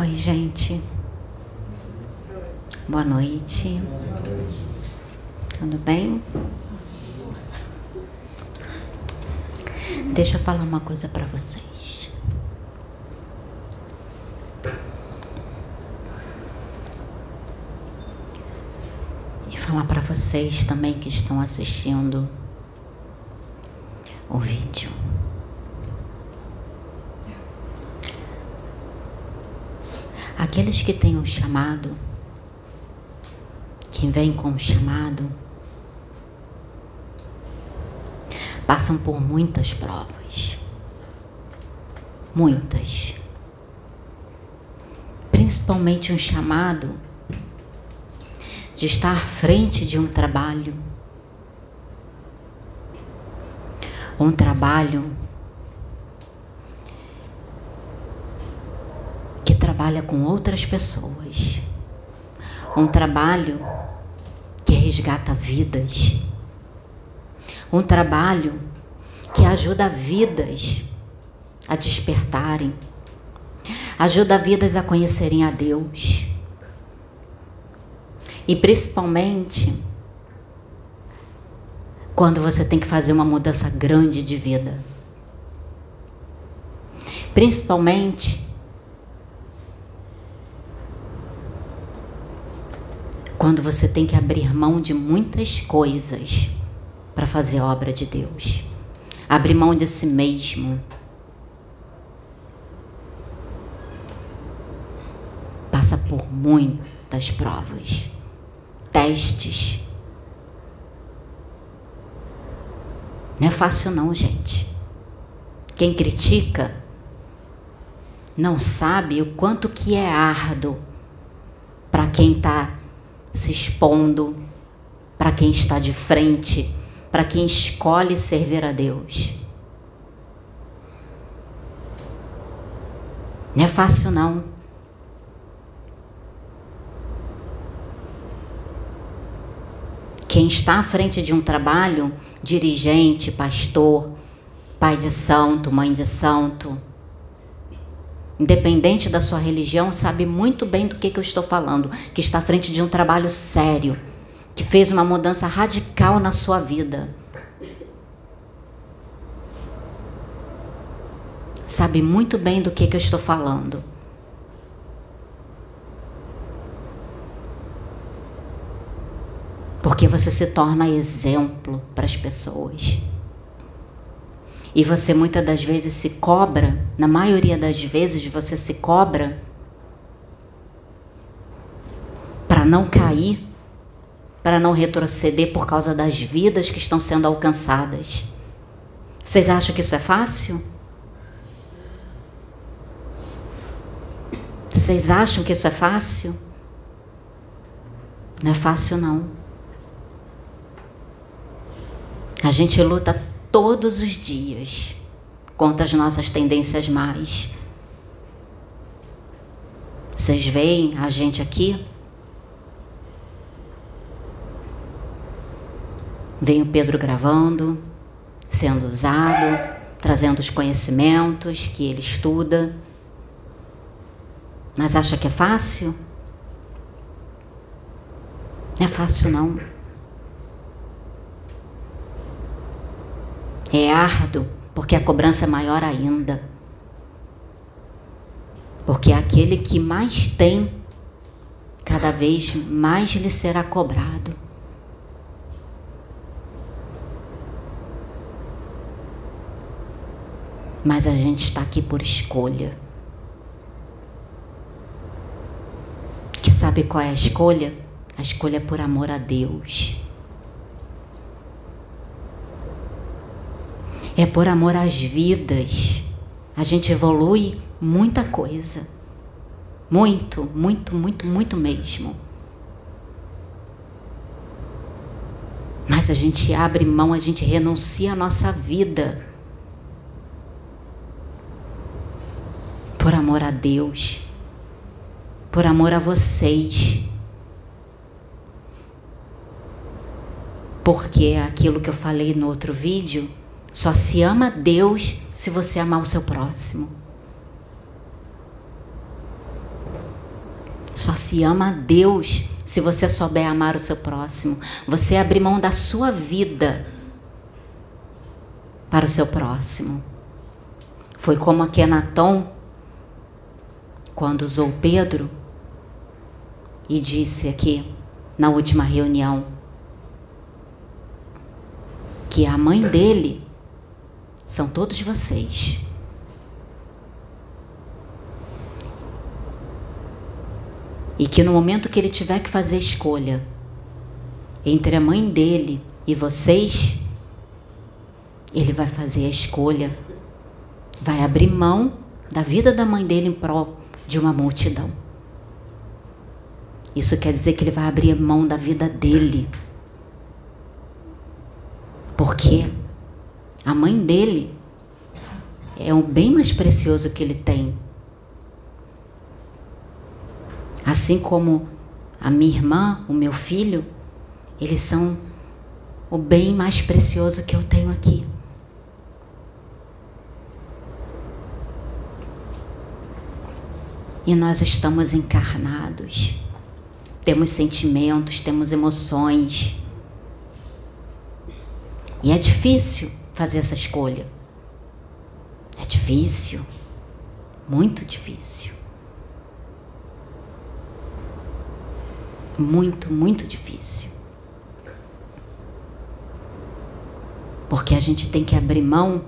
Oi, gente. Boa noite. Tudo bem? Deixa eu falar uma coisa para vocês. E falar para vocês também que estão assistindo o vídeo. Aqueles que têm o chamado, que vêm com o chamado, passam por muitas provas. Muitas. Principalmente um chamado de estar à frente de um trabalho. Um trabalho que trabalha com outras pessoas. Um trabalho que resgata vidas um trabalho que ajuda vidas a despertarem, ajuda vidas a conhecerem a Deus. E principalmente quando você tem que fazer uma mudança grande de vida. Principalmente quando você tem que abrir mão de muitas coisas para fazer a obra de Deus. Abrir mão de si mesmo. Passa por muitas provas, testes. Não é fácil não, gente. Quem critica não sabe o quanto que é árduo para quem está se expondo, para quem está de frente para quem escolhe servir a Deus. Não é fácil, não. Quem está à frente de um trabalho, dirigente, pastor, pai de santo, mãe de santo, independente da sua religião, sabe muito bem do que, que eu estou falando, que está à frente de um trabalho sério que fez uma mudança radical na sua vida. Sabe muito bem do que, que eu estou falando. Porque você se torna exemplo para as pessoas. E você muitas das vezes se cobra, na maioria das vezes você se cobra para não cair para não retroceder por causa das vidas que estão sendo alcançadas. Vocês acham que isso é fácil? Vocês acham que isso é fácil? Não é fácil, não. A gente luta todos os dias contra as nossas tendências mais. Vocês veem a gente aqui? Vem o Pedro gravando, sendo usado, trazendo os conhecimentos que ele estuda. Mas acha que é fácil? Não é fácil, não. É árduo, porque a cobrança é maior ainda. Porque aquele que mais tem, cada vez mais lhe será cobrado. mas a gente está aqui por escolha. Que sabe qual é a escolha? A escolha é por amor a Deus. É por amor às vidas. A gente evolui muita coisa. Muito, muito, muito, muito mesmo. Mas a gente abre mão, a gente renuncia a nossa vida por amor a Deus, por amor a vocês. Porque é aquilo que eu falei no outro vídeo, só se ama Deus se você amar o seu próximo. Só se ama a Deus se você souber amar o seu próximo. Você abrir mão da sua vida para o seu próximo. Foi como Akenaton, quando usou Pedro e disse aqui na última reunião que a mãe dele são todos vocês. E que no momento que ele tiver que fazer escolha entre a mãe dele e vocês, ele vai fazer a escolha, vai abrir mão da vida da mãe dele em prol de uma multidão. Isso quer dizer que ele vai abrir mão da vida dele. Porque a mãe dele é o bem mais precioso que ele tem. Assim como a minha irmã, o meu filho, eles são o bem mais precioso que eu tenho aqui. E nós estamos encarnados, temos sentimentos, temos emoções. E é difícil fazer essa escolha. É difícil, muito difícil. Muito, muito difícil. Porque a gente tem que abrir mão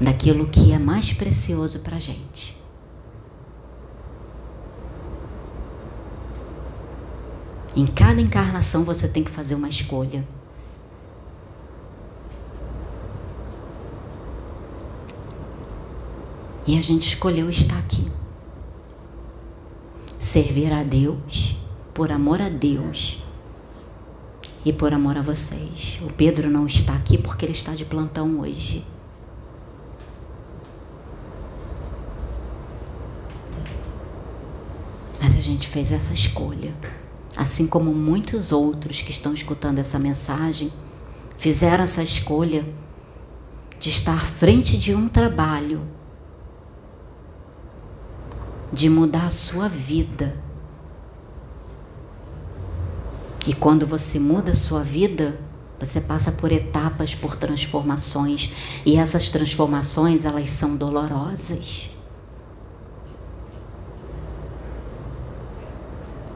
daquilo que é mais precioso para gente. Em cada encarnação você tem que fazer uma escolha. E a gente escolheu estar aqui. Servir a Deus, por amor a Deus e por amor a vocês. O Pedro não está aqui porque ele está de plantão hoje. Mas a gente fez essa escolha, assim como muitos outros que estão escutando essa mensagem fizeram essa escolha de estar à frente de um trabalho de mudar a sua vida. E quando você muda a sua vida, você passa por etapas, por transformações, e essas transformações, elas são dolorosas.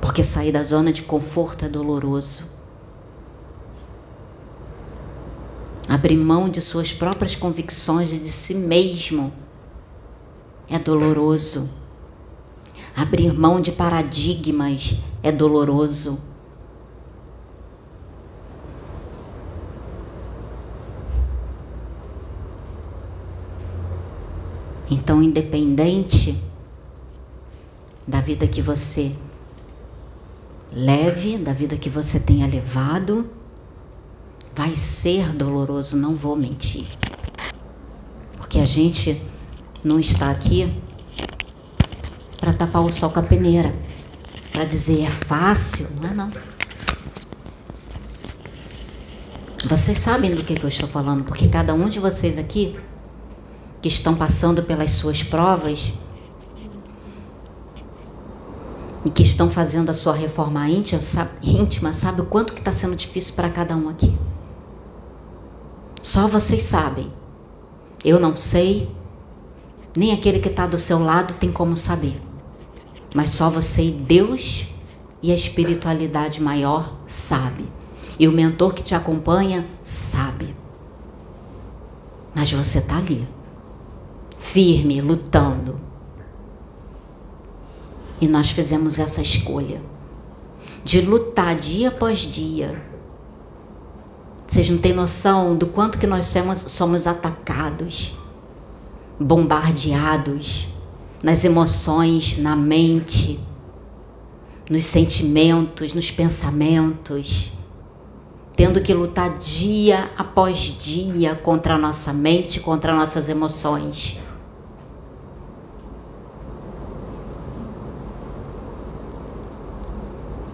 Porque sair da zona de conforto é doloroso. Abrir mão de suas próprias convicções e de si mesmo é doloroso. Abrir mão de paradigmas é doloroso. Então, independente da vida que você leve, da vida que você tenha levado, vai ser doloroso, não vou mentir. Porque a gente não está aqui para tapar o sol com a peneira, para dizer é fácil, não é não. Vocês sabem do que, que eu estou falando, porque cada um de vocês aqui que estão passando pelas suas provas e que estão fazendo a sua reforma íntima, sabe, o quanto que está sendo difícil para cada um aqui. Só vocês sabem. Eu não sei, nem aquele que está do seu lado tem como saber. Mas só você e Deus e a espiritualidade maior sabe. E o mentor que te acompanha sabe. Mas você está ali, firme, lutando. E nós fizemos essa escolha de lutar dia após dia. Vocês não têm noção do quanto que nós somos, somos atacados, bombardeados nas emoções, na mente, nos sentimentos, nos pensamentos, tendo que lutar dia após dia contra a nossa mente, contra nossas emoções.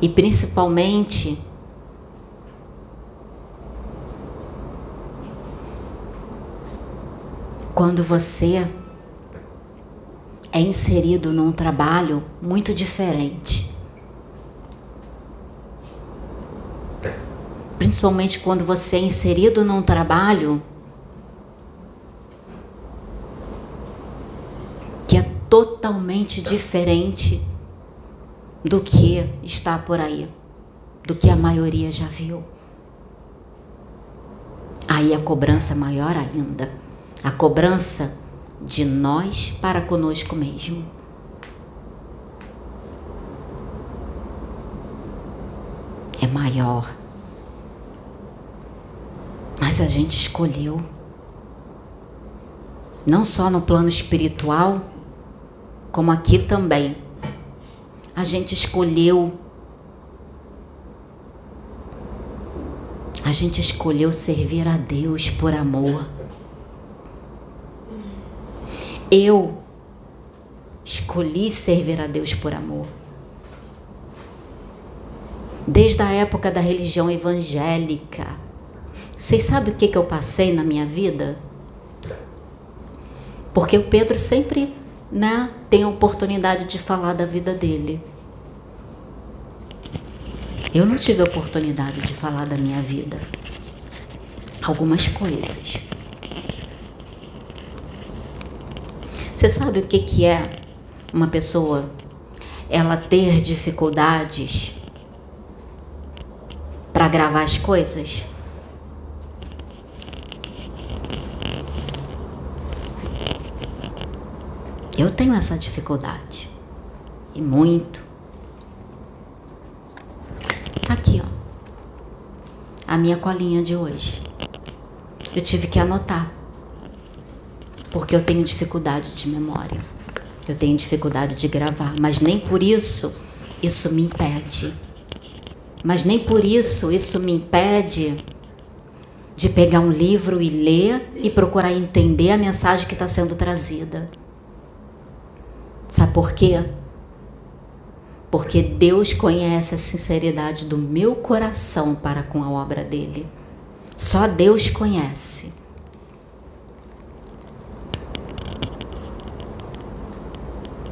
E principalmente quando você é inserido num trabalho muito diferente. Principalmente quando você é inserido num trabalho que é totalmente diferente do que está por aí, do que a maioria já viu. Aí a cobrança é maior ainda. A cobrança de nós para conosco mesmo. É maior. Mas a gente escolheu. Não só no plano espiritual, como aqui também. A gente escolheu. A gente escolheu servir a Deus por amor. Eu escolhi servir a Deus por amor. Desde a época da religião evangélica. Vocês sabem o que, que eu passei na minha vida? Porque o Pedro sempre né, tem a oportunidade de falar da vida dele. Eu não tive a oportunidade de falar da minha vida. Algumas coisas. Você sabe o que, que é uma pessoa ela ter dificuldades para gravar as coisas? Eu tenho essa dificuldade. E muito. Tá aqui, ó. A minha colinha de hoje. Eu tive que anotar porque eu tenho dificuldade de memória. Eu tenho dificuldade de gravar, mas nem por isso isso me impede. Mas nem por isso isso me impede de pegar um livro e ler e procurar entender a mensagem que está sendo trazida. Sabe por quê? Porque Deus conhece a sinceridade do meu coração para com a obra dele. Só Deus conhece.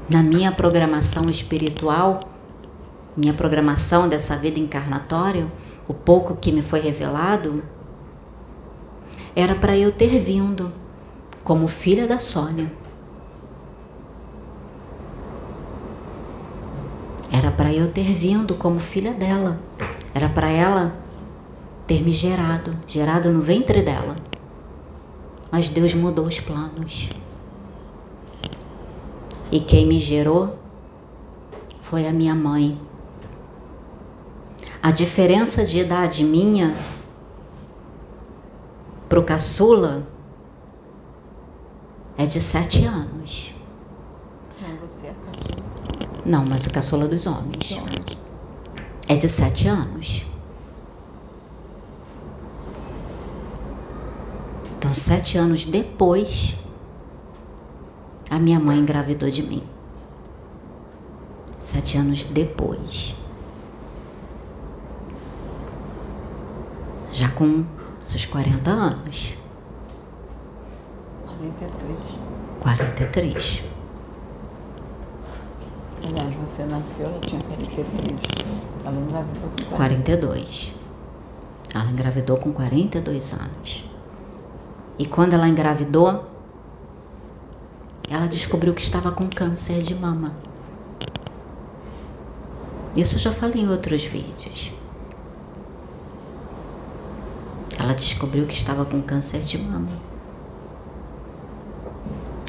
na minha programação espiritual, minha programação dessa vida encarnatória, o pouco que me foi revelado, era para eu ter vindo como filha da Sônia. Era para eu ter vindo como filha dela. Era para ela ter me gerado, gerado no ventre dela. Mas Deus mudou os planos. E quem me gerou foi a minha mãe. A diferença de idade minha pro caçula é de sete anos. Não, você é caçula. Não, mas o caçula dos homens. É de sete anos. Então, sete anos depois a minha mãe engravidou de mim. Sete anos depois. Já com seus 40 anos. 43. 43. Aliás, você nasceu, ela tinha 43. Ela engravidou com 40. 42. Ela engravidou com 42 anos. E quando ela engravidou, ela descobriu que estava com câncer de mama. Isso eu já falei em outros vídeos. Ela descobriu que estava com câncer de mama.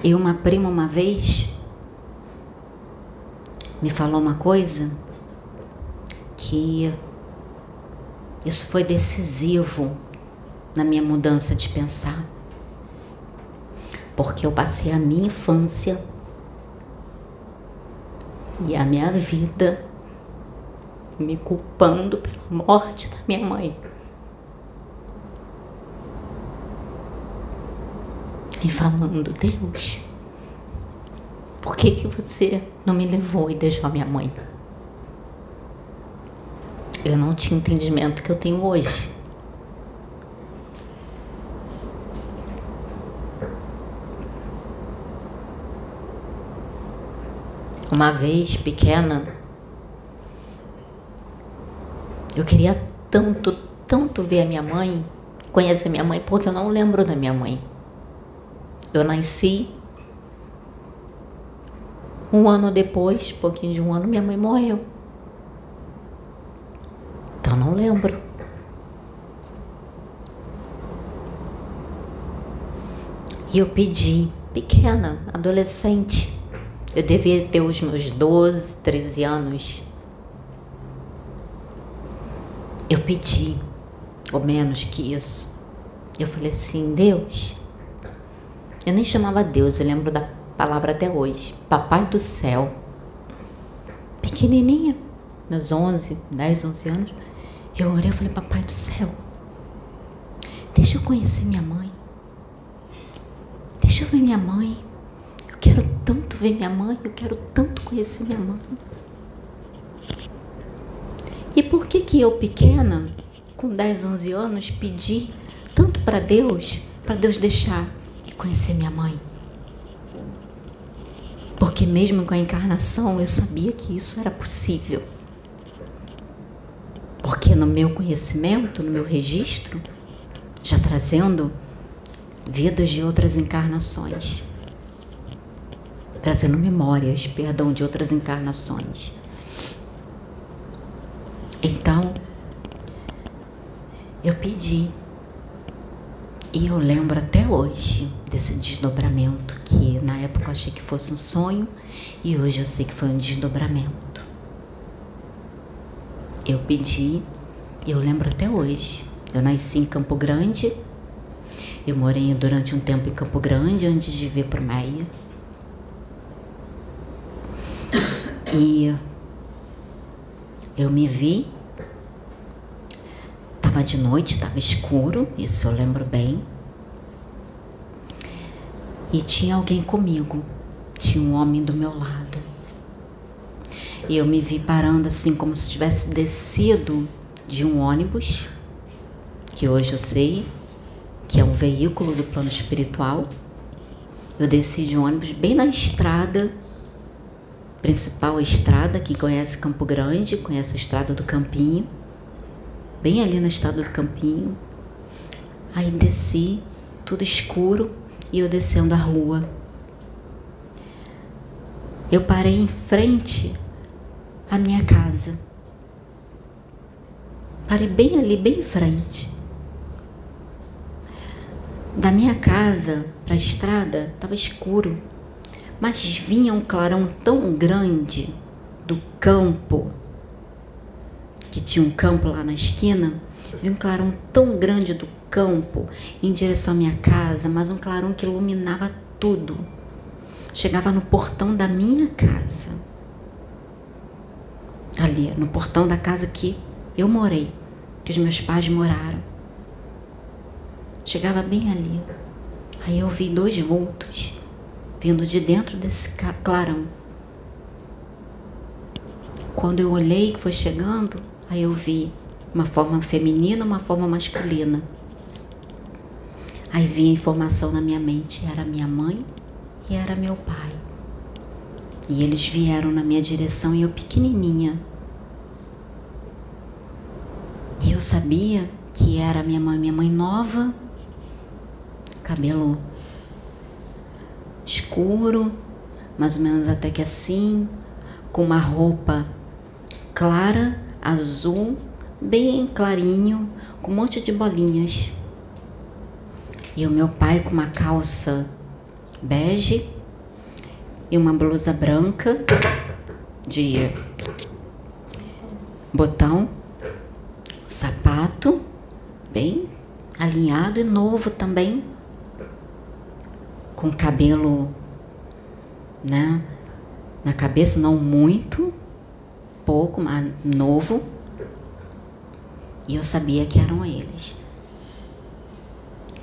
E uma prima uma vez me falou uma coisa que isso foi decisivo na minha mudança de pensar porque eu passei a minha infância e a minha vida me culpando pela morte da minha mãe. E falando, Deus, por que, que você não me levou e deixou a minha mãe? Eu não tinha entendimento que eu tenho hoje. Uma vez pequena, eu queria tanto, tanto ver a minha mãe, conhecer minha mãe, porque eu não lembro da minha mãe. Eu nasci um ano depois, pouquinho de um ano, minha mãe morreu. Então não lembro. E eu pedi, pequena, adolescente. Eu devia ter os meus 12, 13 anos. Eu pedi, ou menos que isso. Eu falei assim: Deus. Eu nem chamava Deus, eu lembro da palavra até hoje. Papai do céu. Pequenininha, meus 11, 10, 11 anos. Eu orei e falei: Papai do céu, deixa eu conhecer minha mãe. Deixa eu ver minha mãe. Eu quero tanto ver minha mãe, eu quero tanto conhecer minha mãe. E por que que eu pequena, com 10, 11 anos, pedi tanto para Deus, para Deus deixar eu conhecer minha mãe? Porque mesmo com a encarnação, eu sabia que isso era possível. Porque no meu conhecimento, no meu registro, já trazendo vidas de outras encarnações, trazendo memórias, perdão, de outras encarnações. Então, eu pedi, e eu lembro até hoje desse desdobramento, que na época eu achei que fosse um sonho, e hoje eu sei que foi um desdobramento. Eu pedi, eu lembro até hoje. Eu nasci em Campo Grande, eu morei durante um tempo em Campo Grande antes de vir para Meia. E eu me vi. Tava de noite, tava escuro, isso eu lembro bem. E tinha alguém comigo. Tinha um homem do meu lado. E eu me vi parando assim como se tivesse descido de um ônibus, que hoje eu sei que é um veículo do plano espiritual. Eu desci de um ônibus bem na estrada, principal estrada, quem conhece Campo Grande, conhece a estrada do Campinho, bem ali na estrada do Campinho. Aí desci, tudo escuro, e eu descendo a rua. Eu parei em frente à minha casa. Parei bem ali, bem em frente. Da minha casa para a estrada estava escuro, mas vinha um clarão tão grande do campo, que tinha um campo lá na esquina, vinha um clarão tão grande do campo em direção à minha casa, mas um clarão que iluminava tudo. Chegava no portão da minha casa. Ali, no portão da casa que eu morei, que os meus pais moraram. Chegava bem ali. Aí eu vi dois vultos vindo de dentro desse clarão. Quando eu olhei que foi chegando, aí eu vi uma forma feminina, uma forma masculina. Aí vinha a informação na minha mente, era minha mãe e era meu pai. E eles vieram na minha direção e eu pequenininha. E eu sabia que era minha mãe, minha mãe nova, cabelo escuro, mais ou menos até que assim, com uma roupa clara, azul, bem clarinho, com um monte de bolinhas. E o meu pai com uma calça bege e uma blusa branca de botão, sapato bem alinhado e novo também, com cabelo, né, na cabeça, não muito, pouco, mas novo. E eu sabia que eram eles.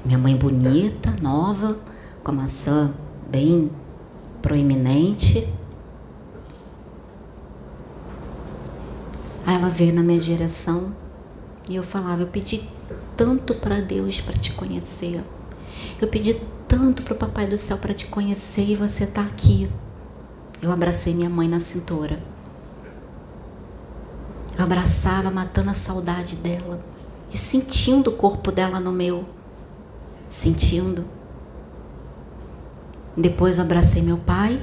Minha mãe bonita, nova, com a maçã bem proeminente. Aí ela veio na minha direção e eu falava, eu pedi tanto para Deus para te conhecer. Eu pedi tanto para o Papai do Céu para te conhecer e você está aqui. eu abracei minha mãe na cintura. Eu abraçava, matando a saudade dela e sentindo o corpo dela no meu. Sentindo. Depois eu abracei meu pai,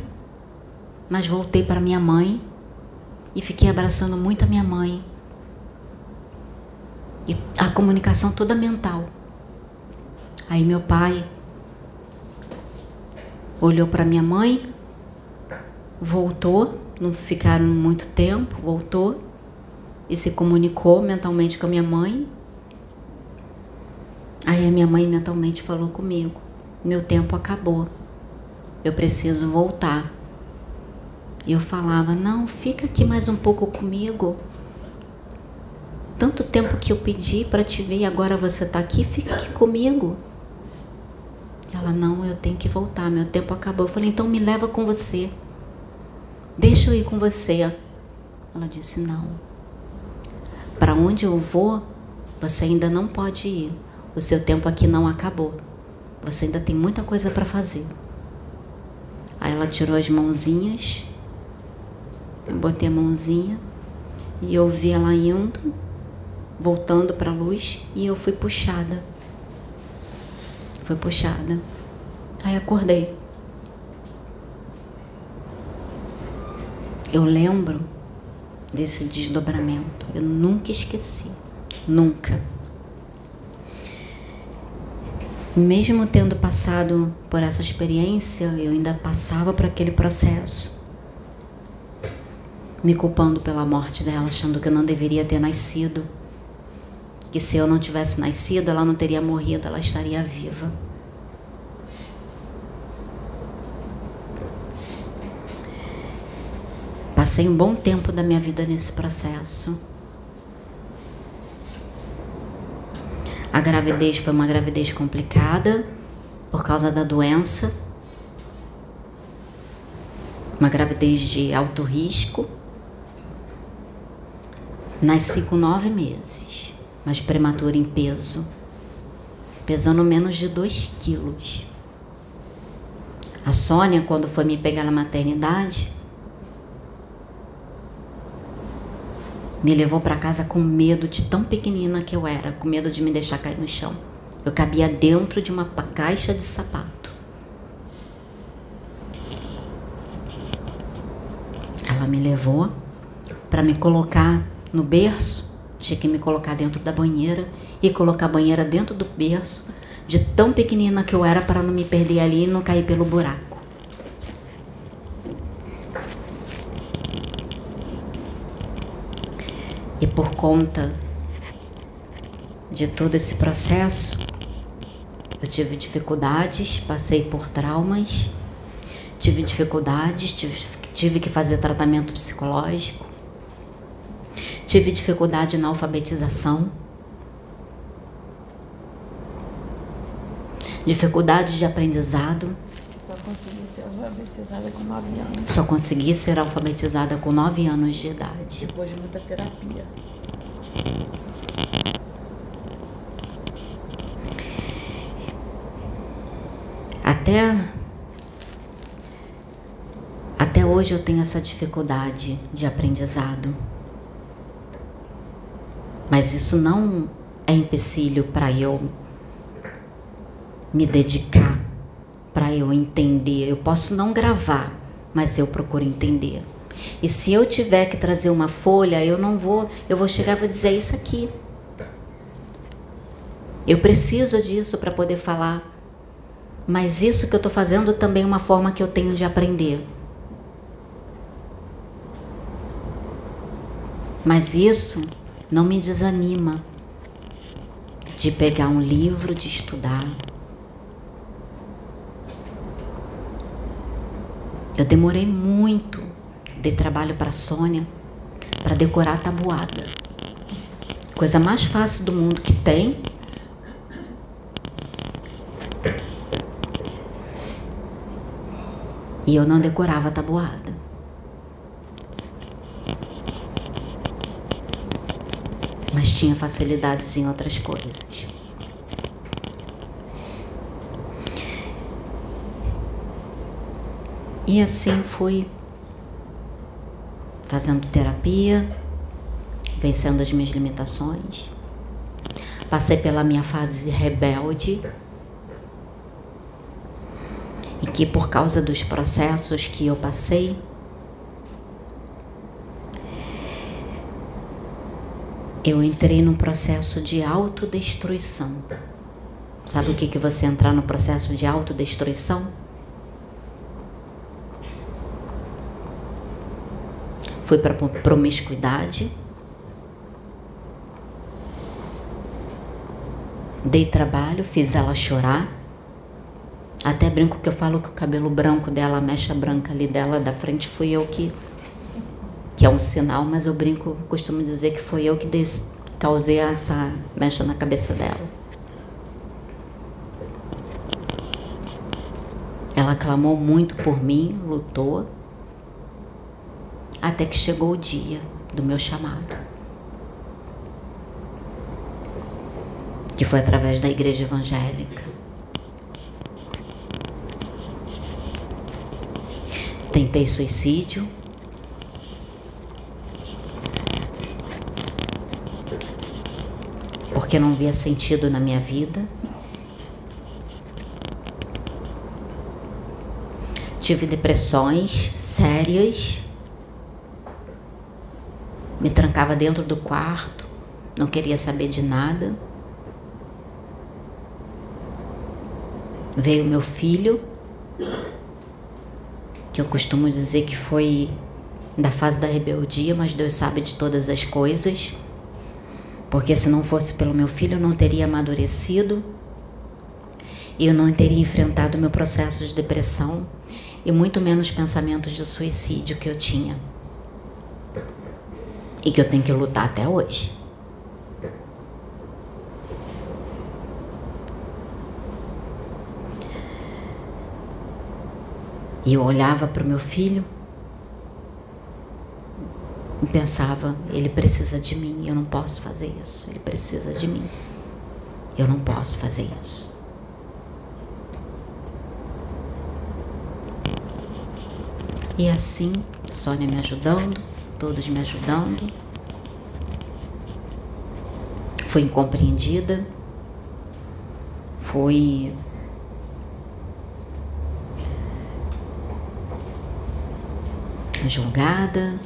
mas voltei para minha mãe e fiquei abraçando muito a minha mãe. E a comunicação toda mental. Aí meu pai olhou para minha mãe, voltou, não ficaram muito tempo, voltou e se comunicou mentalmente com a minha mãe. Aí a minha mãe mentalmente falou comigo: meu tempo acabou, eu preciso voltar. E eu falava: não, fica aqui mais um pouco comigo. Tanto tempo que eu pedi para te ver e agora você está aqui, fica aqui comigo. Ela: não, eu tenho que voltar, meu tempo acabou. Eu falei: então me leva com você. Deixa eu ir com você. Ela disse: não para onde eu vou, você ainda não pode ir. O seu tempo aqui não acabou. Você ainda tem muita coisa para fazer. Aí ela tirou as mãozinhas, eu botei a mãozinha e eu vi ela indo, voltando para a luz e eu fui puxada. Foi puxada. Aí acordei. Eu lembro desse desdobramento. Eu nunca esqueci. Nunca. Mesmo tendo passado por essa experiência, eu ainda passava por aquele processo. Me culpando pela morte dela, achando que eu não deveria ter nascido. Que se eu não tivesse nascido, ela não teria morrido, ela estaria viva. Passei um bom tempo da minha vida nesse processo. A gravidez foi uma gravidez complicada por causa da doença. Uma gravidez de alto risco. Nasci com nove meses, mas prematura em peso, pesando menos de dois quilos. A Sônia, quando foi me pegar na maternidade, me levou para casa com medo de tão pequenina que eu era, com medo de me deixar cair no chão. Eu cabia dentro de uma caixa de sapato. Ela me levou para me colocar no berço, tinha que me colocar dentro da banheira e colocar a banheira dentro do berço, de tão pequenina que eu era para não me perder ali e não cair pelo buraco. E por conta de todo esse processo, eu tive dificuldades, passei por traumas, tive dificuldades, tive, tive que fazer tratamento psicológico, tive dificuldade na alfabetização, dificuldade de aprendizado. Só consegui ser alfabetizada com 9 anos. Só consegui ser alfabetizada com 9 anos de idade. Depois de muita terapia. Até até hoje eu tenho essa dificuldade de aprendizado. Mas isso não é empecilho para eu me dedicar, para eu entender. Eu posso não gravar, mas eu procuro entender. E se eu tiver que trazer uma folha, eu não vou, eu vou chegar e vou dizer isso aqui. Eu preciso disso para poder falar. Mas isso que eu estou fazendo também é uma forma que eu tenho de aprender. Mas isso não me desanima de pegar um livro, de estudar. Eu demorei muito de trabalho para Sônia para decorar a tabuada. Coisa mais fácil do mundo que tem. E eu não decorava a tabuada. Mas tinha facilidades em outras coisas. E assim fui fazendo terapia, vencendo as minhas limitações. Passei pela minha fase rebelde, e que por causa dos processos que eu passei, eu entrei num processo de autodestruição. Sabe o que, que você entrar no processo de autodestruição? Fui para promiscuidade. Dei trabalho, fiz ela chorar. Até brinco que eu falo que o cabelo branco dela, a mecha branca ali dela da frente, fui eu que que é um sinal, mas eu brinco, costumo dizer que foi eu que causei essa mecha na cabeça dela. Ela clamou muito por mim, lutou, até que chegou o dia do meu chamado. Que foi através da igreja evangélica. Tentei suicídio, porque não via sentido na minha vida. Tive depressões sérias. Trancava dentro do quarto, não queria saber de nada. Veio meu filho, que eu costumo dizer que foi da fase da rebeldia, mas Deus sabe de todas as coisas. Porque se não fosse pelo meu filho, eu não teria amadurecido e eu não teria enfrentado meu processo de depressão e muito menos pensamentos de suicídio que eu tinha e que eu tenho que lutar até hoje. E eu olhava para o meu filho e pensava: ele precisa de mim, eu não posso fazer isso. Ele precisa de mim, eu não posso fazer isso. E assim, Sônia me ajudando, todos me ajudando. Fui incompreendida, fui julgada,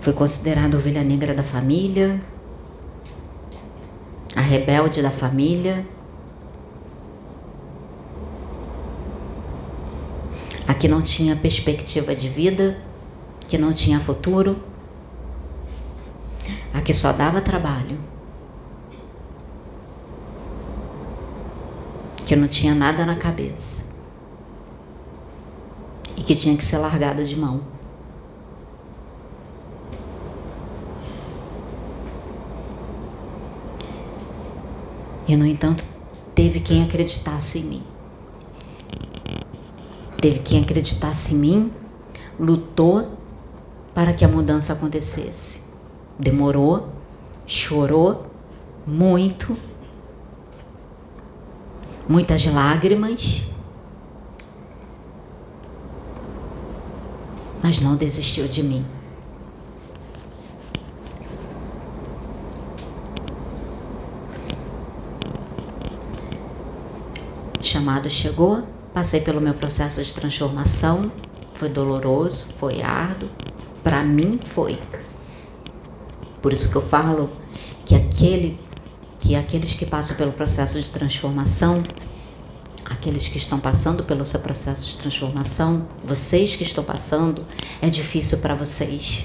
foi considerada ovelha negra da família, a rebelde da família. A que não tinha perspectiva de vida, que não tinha futuro, a que só dava trabalho, que não tinha nada na cabeça e que tinha que ser largada de mão. E, no entanto, teve quem acreditasse em mim. Teve quem acreditasse em mim, lutou para que a mudança acontecesse. Demorou, chorou muito, muitas lágrimas, mas não desistiu de mim. chamado chegou, passei pelo meu processo de transformação, foi doloroso, foi árduo, para mim foi. Por isso que eu falo que aquele que aqueles que passam pelo processo de transformação, aqueles que estão passando pelo seu processo de transformação, vocês que estão passando, é difícil para vocês.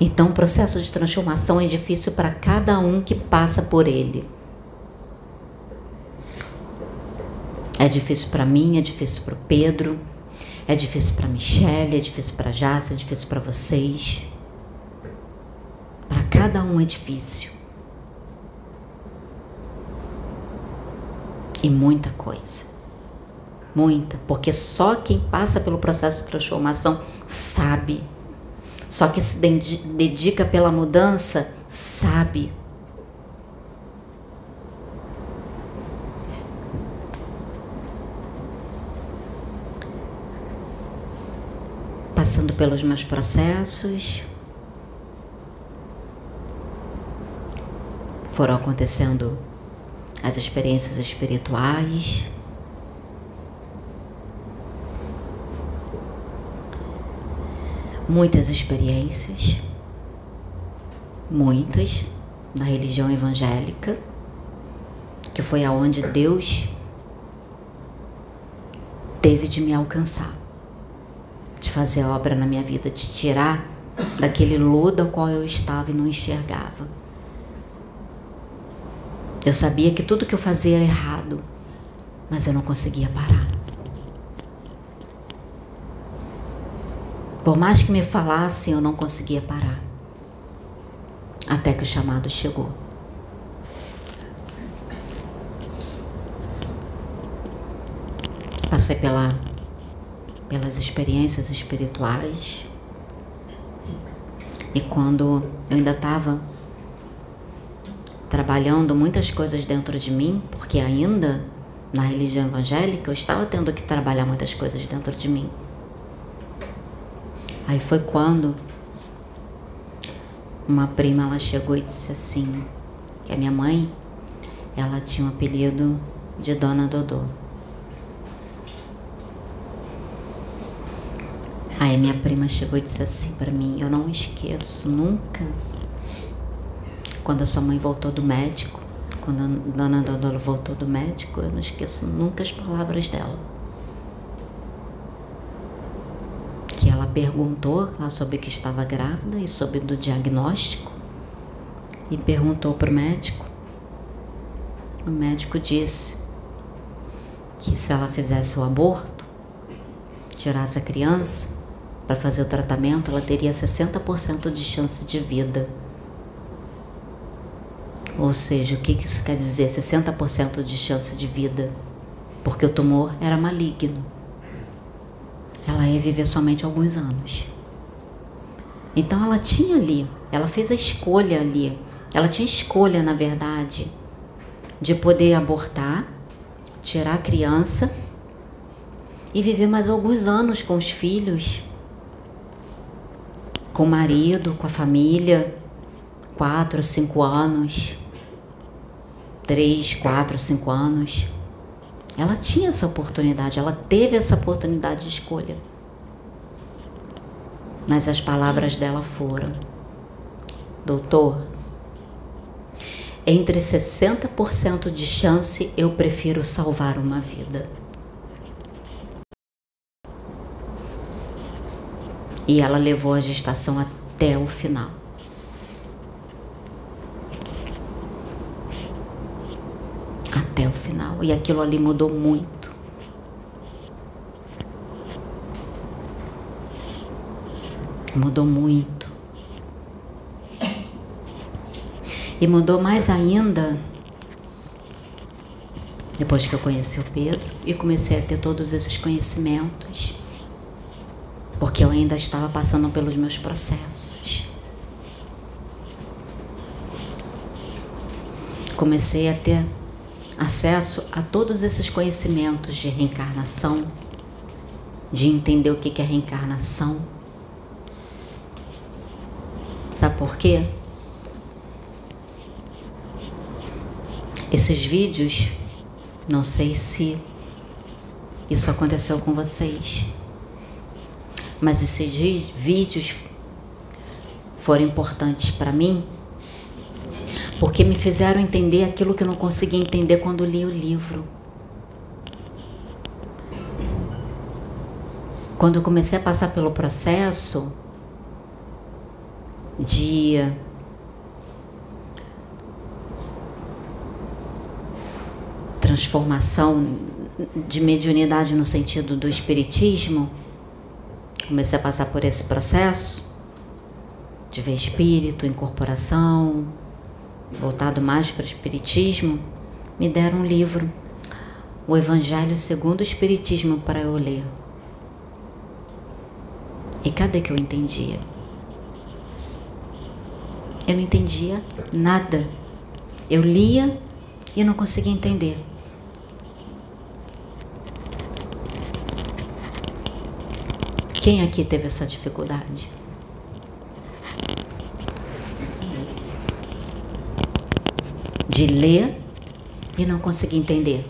Então, o processo de transformação é difícil para cada um que passa por ele. É difícil para mim, é difícil para o Pedro, é difícil para Michelle, é difícil para Jaça, é difícil para vocês. Para cada um é difícil. E muita coisa. Muita, porque só quem passa pelo processo de transformação sabe. Só que se dedica pela mudança sabe. Passando pelos meus processos, foram acontecendo as experiências espirituais. Muitas experiências, muitas na religião evangélica, que foi aonde Deus teve de me alcançar, fazer obra na minha vida, de tirar daquele lodo ao qual eu estava e não enxergava. Eu sabia que tudo que eu fazia era errado, mas eu não conseguia parar. Por mais que me falassem, eu não conseguia parar. Até que o chamado chegou. Passei pela, pelas experiências espirituais. E quando eu ainda estava trabalhando muitas coisas dentro de mim, porque ainda na religião evangélica eu estava tendo que trabalhar muitas coisas dentro de mim. Aí foi quando uma prima ela chegou e disse assim, que a minha mãe, ela tinha um apelido de Dona Dodô. Aí minha prima chegou e disse assim para mim, eu não esqueço nunca quando a sua mãe voltou do médico, quando a dona Dodô voltou do médico, eu não esqueço nunca as palavras dela. Que ela perguntou lá sobre que estava grávida e sobre do diagnóstico e perguntou para o médico. O médico disse que se ela fizesse o aborto, tirasse a criança para fazer o tratamento, ela teria 60% de chance de vida. Ou seja, o que isso quer dizer? 60% de chance de vida, porque o tumor era maligno. Ela ia viver somente alguns anos. Então ela tinha ali, ela fez a escolha ali. Ela tinha escolha, na verdade, de poder abortar, tirar a criança e viver mais alguns anos com os filhos, com o marido, com a família, quatro, cinco anos três, quatro, cinco anos. Ela tinha essa oportunidade, ela teve essa oportunidade de escolha. Mas as palavras dela foram: Doutor, entre 60% de chance eu prefiro salvar uma vida. E ela levou a gestação até o final. até o final. E aquilo ali mudou muito. Mudou muito. E mudou mais ainda depois que eu conheci o Pedro e comecei a ter todos esses conhecimentos, porque eu ainda estava passando pelos meus processos. Comecei a ter acesso a todos esses conhecimentos de reencarnação, de entender o que é reencarnação. Sabe por quê? Esses vídeos, não sei se isso aconteceu com vocês, mas esses vídeos foram importantes para mim porque me fizeram entender aquilo que eu não conseguia entender quando li o livro. Quando eu comecei a passar pelo processo de transformação de mediunidade no sentido do espiritismo, comecei a passar por esse processo de ver espírito, incorporação, voltado mais para o Espiritismo, me deram um livro, O Evangelho segundo o Espiritismo, para eu ler. E cadê que eu entendia? Eu não entendia nada. Eu lia e não conseguia entender. Quem aqui teve essa dificuldade? De ler e não conseguir entender.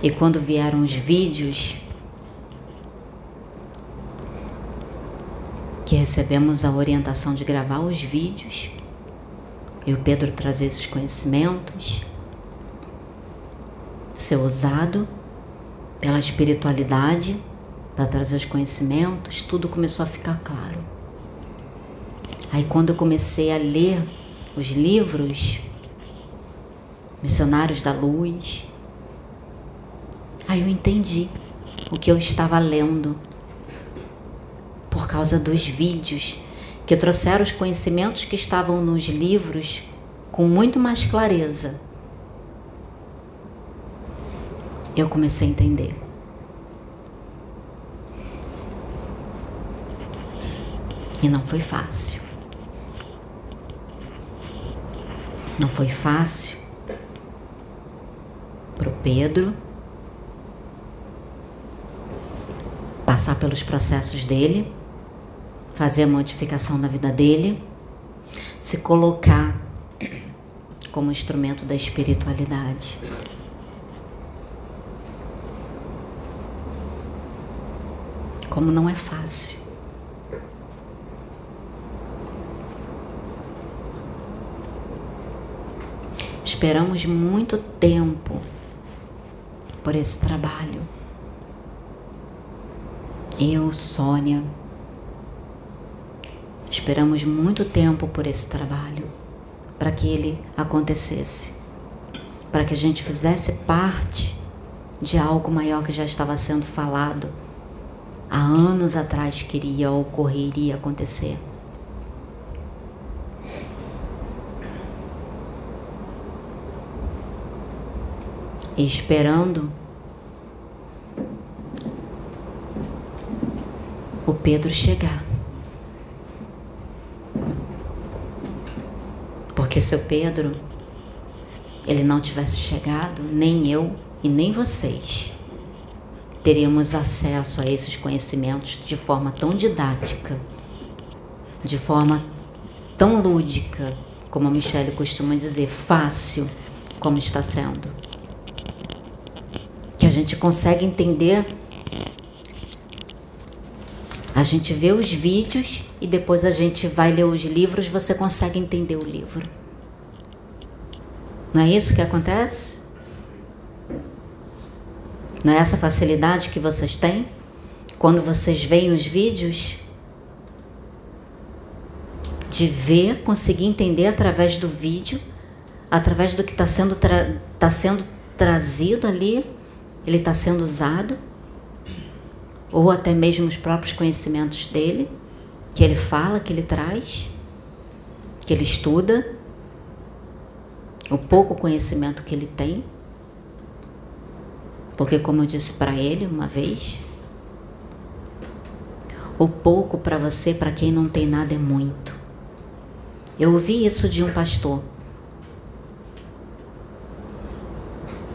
E quando vieram os vídeos que recebemos a orientação de gravar os vídeos, e o Pedro trazer esses conhecimentos, ser usado pela espiritualidade para trazer os conhecimentos, tudo começou a ficar claro. Aí quando eu comecei a ler os livros, Missionários da Luz, aí eu entendi o que eu estava lendo por causa dos vídeos que trouxeram os conhecimentos que estavam nos livros com muito mais clareza. Eu comecei a entender. E não foi fácil. Não foi fácil para o Pedro passar pelos processos dele fazer a modificação na vida dele, se colocar como instrumento da espiritualidade. Como não é fácil. Esperamos muito tempo por esse trabalho. Eu, Sônia, Esperamos muito tempo por esse trabalho, para que ele acontecesse, para que a gente fizesse parte de algo maior que já estava sendo falado há anos atrás que iria ocorrer, iria acontecer. E esperando o Pedro chegar. Porque se o Pedro ele não tivesse chegado, nem eu e nem vocês teríamos acesso a esses conhecimentos de forma tão didática, de forma tão lúdica, como a Michelle costuma dizer, fácil, como está sendo. Que a gente consegue entender a gente vê os vídeos e depois a gente vai ler os livros, você consegue entender o livro. Não é isso que acontece? Não é essa facilidade que vocês têm quando vocês veem os vídeos? De ver, conseguir entender através do vídeo, através do que está sendo, tra tá sendo trazido ali, ele está sendo usado ou até mesmo os próprios conhecimentos dele, que ele fala, que ele traz, que ele estuda, o pouco conhecimento que ele tem. Porque, como eu disse para ele uma vez, o pouco para você, para quem não tem nada, é muito. Eu ouvi isso de um pastor.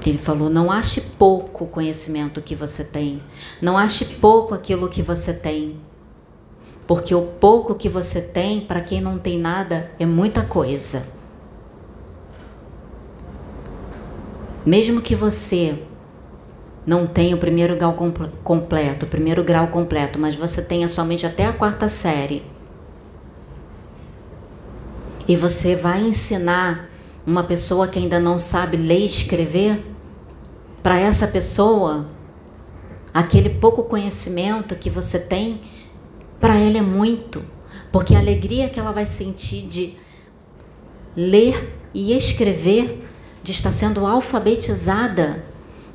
Ele falou: não ache pouco o conhecimento que você tem, não ache pouco aquilo que você tem, porque o pouco que você tem, para quem não tem nada, é muita coisa. Mesmo que você não tenha o primeiro grau completo, o primeiro grau completo, mas você tenha somente até a quarta série, e você vai ensinar uma pessoa que ainda não sabe ler e escrever, para essa pessoa, aquele pouco conhecimento que você tem, para ela é muito, porque a alegria que ela vai sentir de ler e escrever, de estar sendo alfabetizada,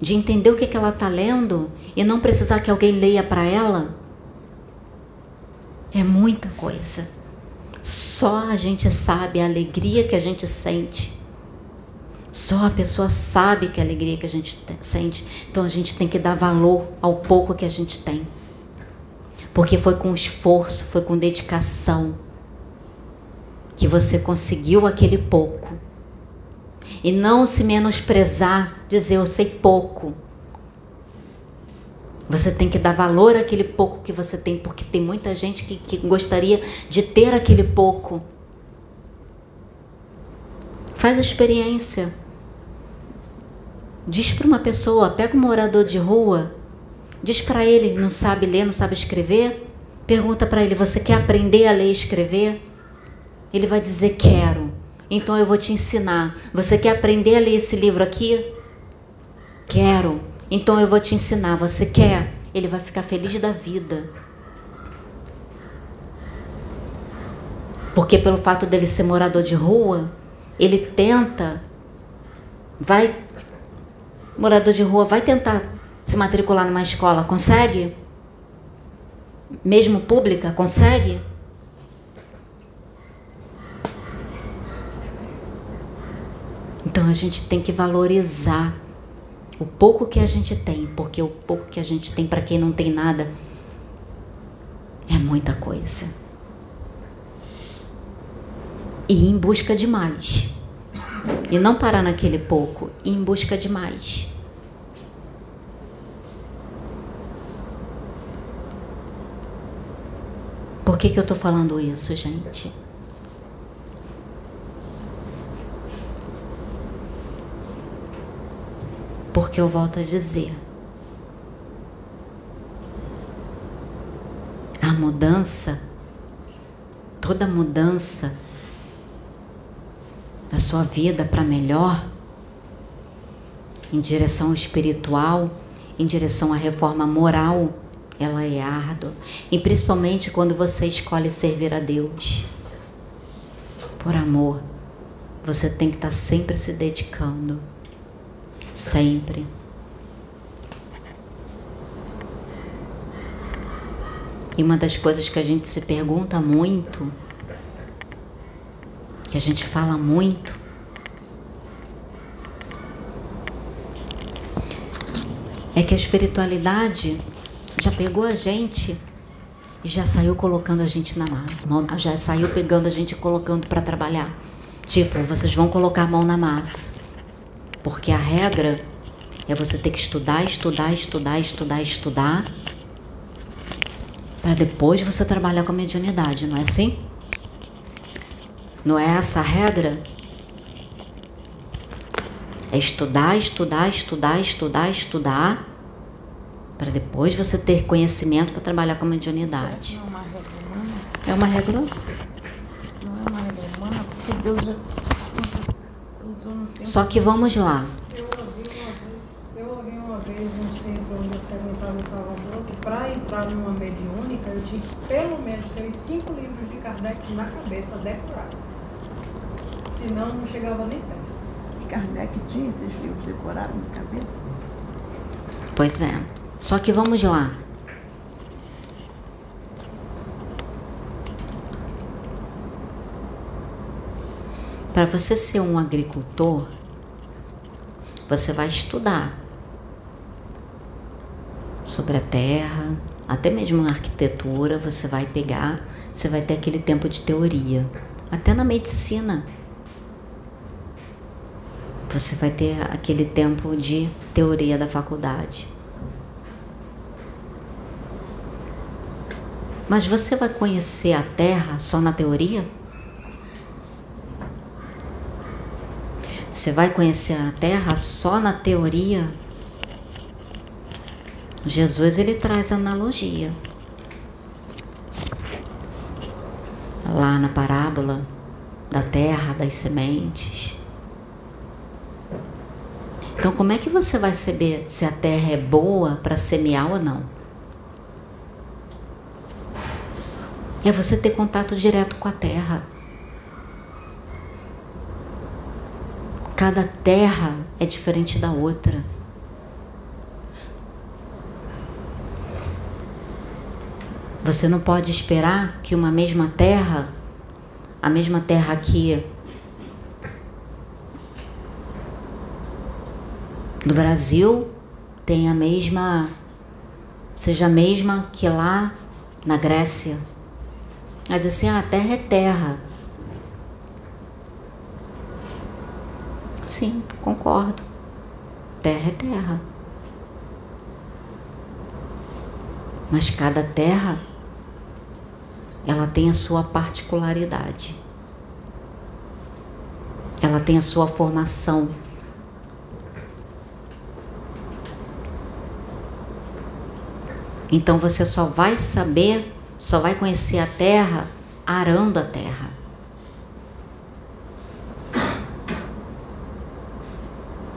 de entender o que, que ela está lendo e não precisar que alguém leia para ela, é muita coisa. Só a gente sabe a alegria que a gente sente só a pessoa sabe que a alegria que a gente sente. Então a gente tem que dar valor ao pouco que a gente tem. Porque foi com esforço, foi com dedicação que você conseguiu aquele pouco. E não se menosprezar, dizer eu sei pouco. Você tem que dar valor àquele pouco que você tem, porque tem muita gente que, que gostaria de ter aquele pouco. Faz experiência. Diz para uma pessoa, pega um morador de rua, diz para ele, não sabe ler, não sabe escrever, pergunta para ele, você quer aprender a ler e escrever? Ele vai dizer, quero. Então eu vou te ensinar. Você quer aprender a ler esse livro aqui? Quero. Então eu vou te ensinar. Você quer? Ele vai ficar feliz da vida. Porque pelo fato dele ser morador de rua, ele tenta, vai, morador de rua, vai tentar se matricular numa escola, consegue? Mesmo pública, consegue? Então a gente tem que valorizar o pouco que a gente tem, porque o pouco que a gente tem para quem não tem nada é muita coisa. E ir em busca de mais. E não parar naquele pouco, ir em busca de mais. Por que, que eu estou falando isso, gente? Porque eu volto a dizer: a mudança, toda mudança da sua vida para melhor, em direção espiritual, em direção à reforma moral, ela é árdua. E principalmente quando você escolhe servir a Deus. Por amor, você tem que estar sempre se dedicando. Sempre. E uma das coisas que a gente se pergunta muito, que a gente fala muito, é que a espiritualidade já pegou a gente e já saiu colocando a gente na mão, já saiu pegando a gente e colocando para trabalhar. Tipo, vocês vão colocar a mão na massa. Porque a regra é você ter que estudar, estudar, estudar, estudar, estudar, para depois você trabalhar com a mediunidade, não é assim? Não é essa a regra? É estudar, estudar, estudar, estudar, estudar, para depois você ter conhecimento para trabalhar com a mediunidade. É uma regra humana? É uma regra? Não é uma regra humana, porque Deus já só que vamos lá. Eu ouvi uma vez, eu ouvi uma vez um centro onde eu frequentava em Salvador que para entrar numa mediúnica eu tinha que pelo menos ter os cinco livros de Kardec na cabeça decorados. Senão não chegava nem perto. Kardec tinha esses livros decorados na cabeça? Pois é. Só que vamos lá. Para você ser um agricultor, você vai estudar sobre a terra, até mesmo a arquitetura, você vai pegar, você vai ter aquele tempo de teoria. Até na medicina, você vai ter aquele tempo de teoria da faculdade. Mas você vai conhecer a Terra só na teoria? Você vai conhecer a Terra só na teoria? Jesus ele traz analogia. Lá na parábola da terra, das sementes. Então, como é que você vai saber se a terra é boa para semear ou não? É você ter contato direto com a terra. Cada terra é diferente da outra. Você não pode esperar que uma mesma terra, a mesma terra aqui do Brasil, tenha a mesma, seja a mesma que lá na Grécia. Mas assim, a terra é terra. Sim, concordo. Terra é terra. Mas cada terra ela tem a sua particularidade. Ela tem a sua formação. Então você só vai saber, só vai conhecer a terra arando a terra.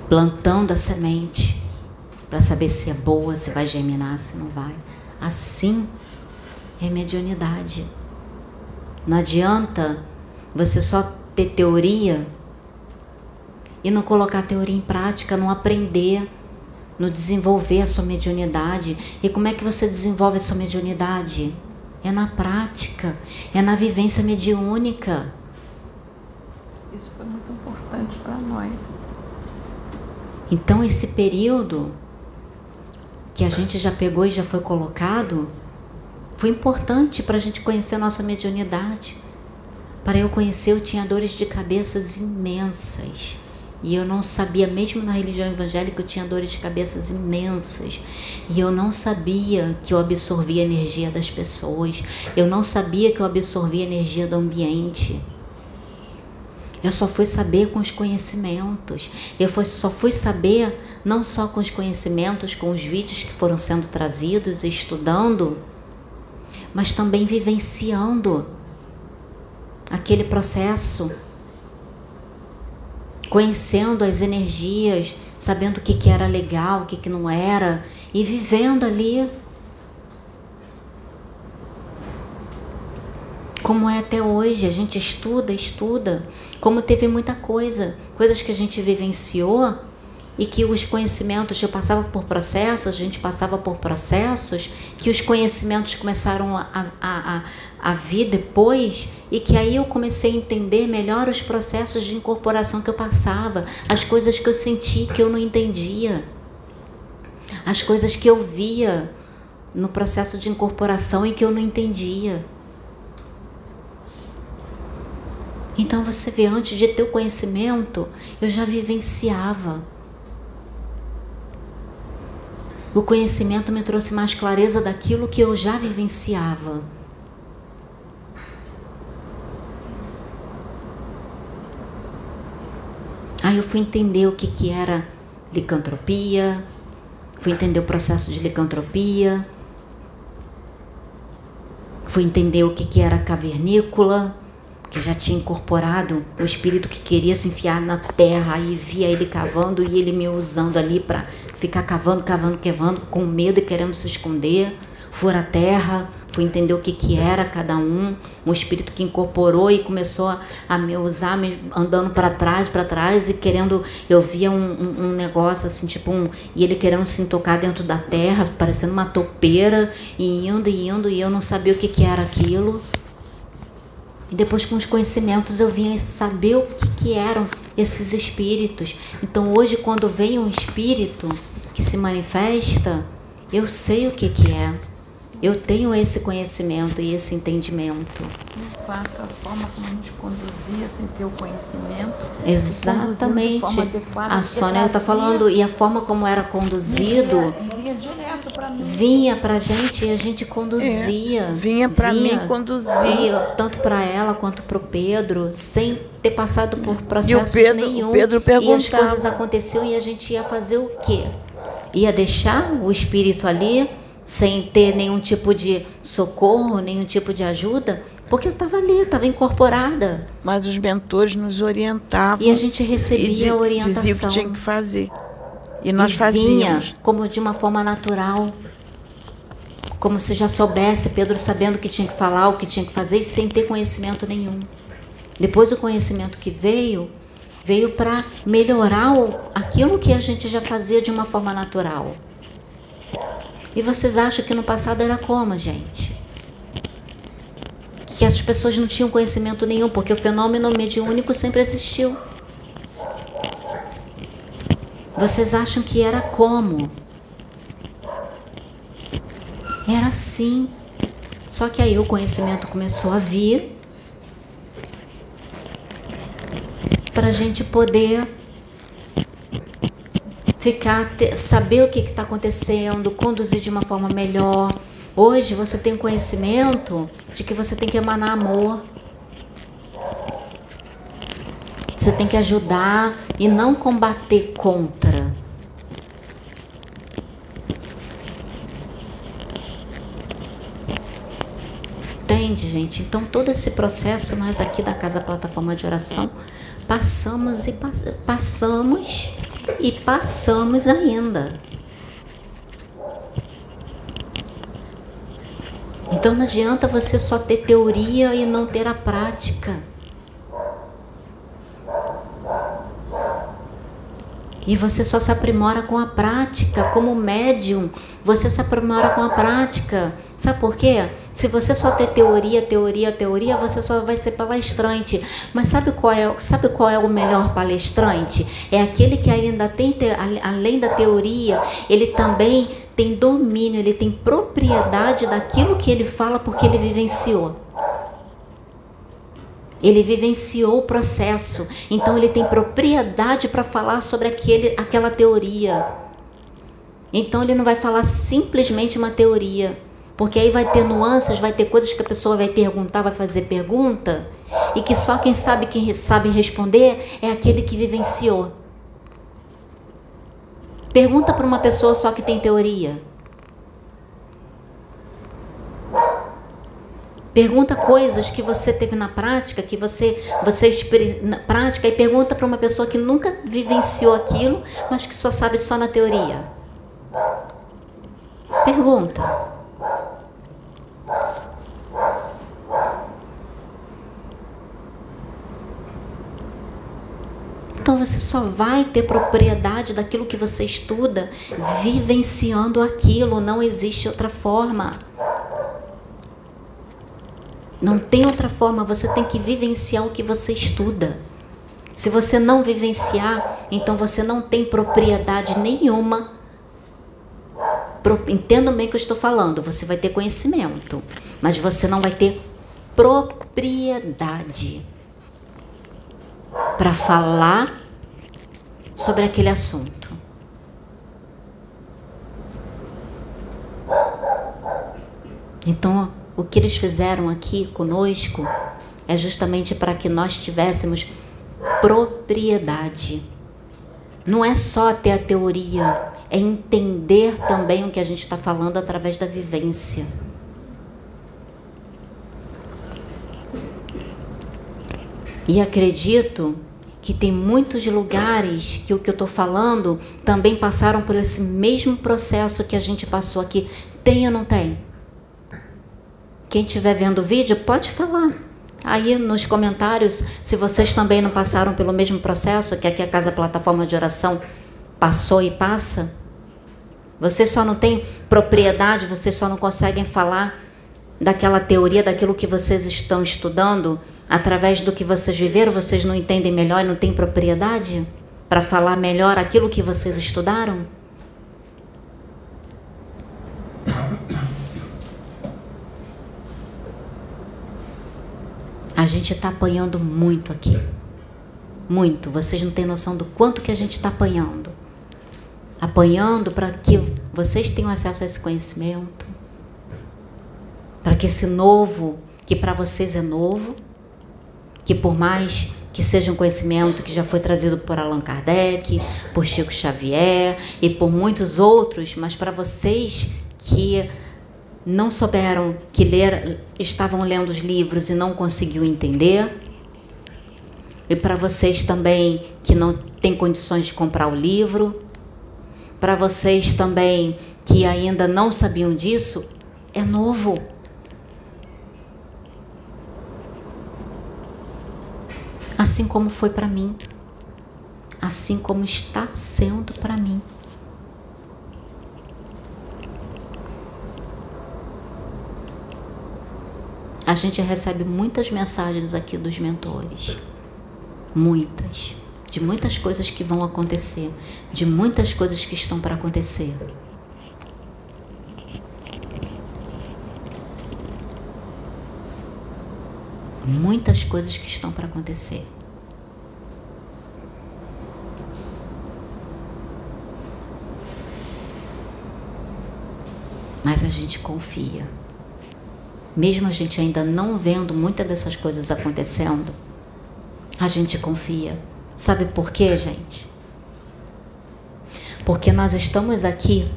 Plantando a semente para saber se é boa, se vai germinar, se não vai. Assim é mediunidade. Não adianta você só ter teoria e não colocar a teoria em prática, não aprender, não desenvolver a sua mediunidade. E como é que você desenvolve a sua mediunidade? É na prática, é na vivência mediúnica. Isso foi muito importante para nós. Então, esse período que a gente já pegou e já foi colocado, foi importante para a gente conhecer a nossa mediunidade. Para eu conhecer, eu tinha dores de cabeças imensas. E eu não sabia, mesmo na religião evangélica, eu tinha dores de cabeças imensas. E eu não sabia que eu absorvia a energia das pessoas. Eu não sabia que eu absorvia a energia do ambiente. Eu só fui saber com os conhecimentos. Eu só fui saber não só com os conhecimentos, com os vídeos que foram sendo trazidos estudando, mas também vivenciando aquele processo, conhecendo as energias, sabendo o que, que era legal, o que, que não era, e vivendo ali como é até hoje. A gente estuda, estuda, como teve muita coisa, coisas que a gente vivenciou e que os conhecimentos, eu passava por processos, a gente passava por processos, que os conhecimentos começaram a, a, a, a vir depois e que aí eu comecei a entender melhor os processos de incorporação que eu passava, as coisas que eu senti que eu não entendia, as coisas que eu via no processo de incorporação e que eu não entendia. Então você vê, antes de ter o conhecimento, eu já vivenciava. O conhecimento me trouxe mais clareza daquilo que eu já vivenciava. Aí eu fui entender o que, que era licantropia, fui entender o processo de licantropia, fui entender o que, que era cavernícola que já tinha incorporado o espírito que queria se enfiar na terra e via ele cavando e ele me usando ali para ficar cavando, cavando, cavando, com medo e querendo se esconder. Fora a terra, fui entender o que, que era cada um, um espírito que incorporou e começou a, me usar, me, andando para trás, para trás e querendo. Eu via um, um, um, negócio assim, tipo um. E ele querendo se tocar dentro da terra, parecendo uma topeira, e indo e indo, e eu não sabia o que, que era aquilo. E depois, com os conhecimentos, eu vinha saber o que, que eram esses espíritos. Então, hoje, quando vem um espírito que se manifesta, eu sei o que, que é. Eu tenho esse conhecimento e esse entendimento. De fato, a forma como nos conduzia sem ter o conhecimento. Exatamente. A Sônia está falando, e a forma como era conduzido. Vinha, vinha direto para mim. Vinha para a gente e a gente conduzia. É, vinha para mim conduzir. Tanto para ela quanto para o Pedro, sem ter passado por processo nenhum. O Pedro perguntava. E as coisas aconteciam e a gente ia fazer o quê? Ia deixar o espírito ali sem ter nenhum tipo de socorro, nenhum tipo de ajuda, porque eu estava ali, estava incorporada. Mas os mentores nos orientavam. E a gente recebia a orientação. Dizia o que tinha que fazer. E nós e fazíamos. Vinha como de uma forma natural. Como se já soubesse, Pedro sabendo o que tinha que falar, o que tinha que fazer, e sem ter conhecimento nenhum. Depois o conhecimento que veio, veio para melhorar aquilo que a gente já fazia de uma forma natural. E vocês acham que no passado era como, gente? Que as pessoas não tinham conhecimento nenhum, porque o fenômeno mediúnico sempre existiu. Vocês acham que era como? Era assim. Só que aí o conhecimento começou a vir para a gente poder ficar, saber o que está acontecendo, conduzir de uma forma melhor, Hoje você tem conhecimento de que você tem que emanar amor. Você tem que ajudar e não combater contra. Entende, gente? Então, todo esse processo, nós aqui da Casa Plataforma de Oração, passamos e pass passamos e passamos ainda. Então não adianta você só ter teoria e não ter a prática. E você só se aprimora com a prática, como médium, você se aprimora com a prática. Sabe por quê? Se você só ter teoria, teoria, teoria, você só vai ser palestrante. Mas sabe qual é, sabe qual é o melhor palestrante? É aquele que ainda tem, além da teoria, ele também tem domínio, ele tem propriedade daquilo que ele fala porque ele vivenciou. Ele vivenciou o processo, então ele tem propriedade para falar sobre aquele, aquela teoria. Então ele não vai falar simplesmente uma teoria, porque aí vai ter nuances, vai ter coisas que a pessoa vai perguntar, vai fazer pergunta, e que só quem sabe quem sabe responder é aquele que vivenciou. Pergunta para uma pessoa só que tem teoria. Pergunta coisas que você teve na prática, que você você na prática e pergunta para uma pessoa que nunca vivenciou aquilo, mas que só sabe só na teoria. Pergunta. Então você só vai ter propriedade daquilo que você estuda vivenciando aquilo, não existe outra forma. Não tem outra forma, você tem que vivenciar o que você estuda. Se você não vivenciar, então você não tem propriedade nenhuma. Entendo bem o que eu estou falando, você vai ter conhecimento, mas você não vai ter propriedade para falar sobre aquele assunto. Então, o que eles fizeram aqui conosco é justamente para que nós tivéssemos propriedade. Não é só ter a teoria, é entender também o que a gente está falando através da vivência. E acredito que tem muitos lugares que o que eu estou falando também passaram por esse mesmo processo que a gente passou aqui. Tem ou não tem? Quem estiver vendo o vídeo pode falar aí nos comentários se vocês também não passaram pelo mesmo processo que aqui a Casa Plataforma de Oração passou e passa. Vocês só não têm propriedade, vocês só não conseguem falar daquela teoria, daquilo que vocês estão estudando, através do que vocês viveram, vocês não entendem melhor e não têm propriedade para falar melhor aquilo que vocês estudaram? A gente está apanhando muito aqui. Muito. Vocês não têm noção do quanto que a gente está apanhando. Apanhando para que vocês tenham acesso a esse conhecimento. Para que esse novo, que para vocês é novo, que por mais que seja um conhecimento que já foi trazido por Allan Kardec, por Chico Xavier e por muitos outros, mas para vocês que não souberam que ler, estavam lendo os livros e não conseguiu entender. E para vocês também que não têm condições de comprar o livro, para vocês também que ainda não sabiam disso, é novo. Assim como foi para mim, assim como está sendo para mim. A gente recebe muitas mensagens aqui dos mentores. Muitas. De muitas coisas que vão acontecer. De muitas coisas que estão para acontecer. Muitas coisas que estão para acontecer. Mas a gente confia. Mesmo a gente ainda não vendo muitas dessas coisas acontecendo, a gente confia. Sabe por quê, gente? Porque nós estamos aqui.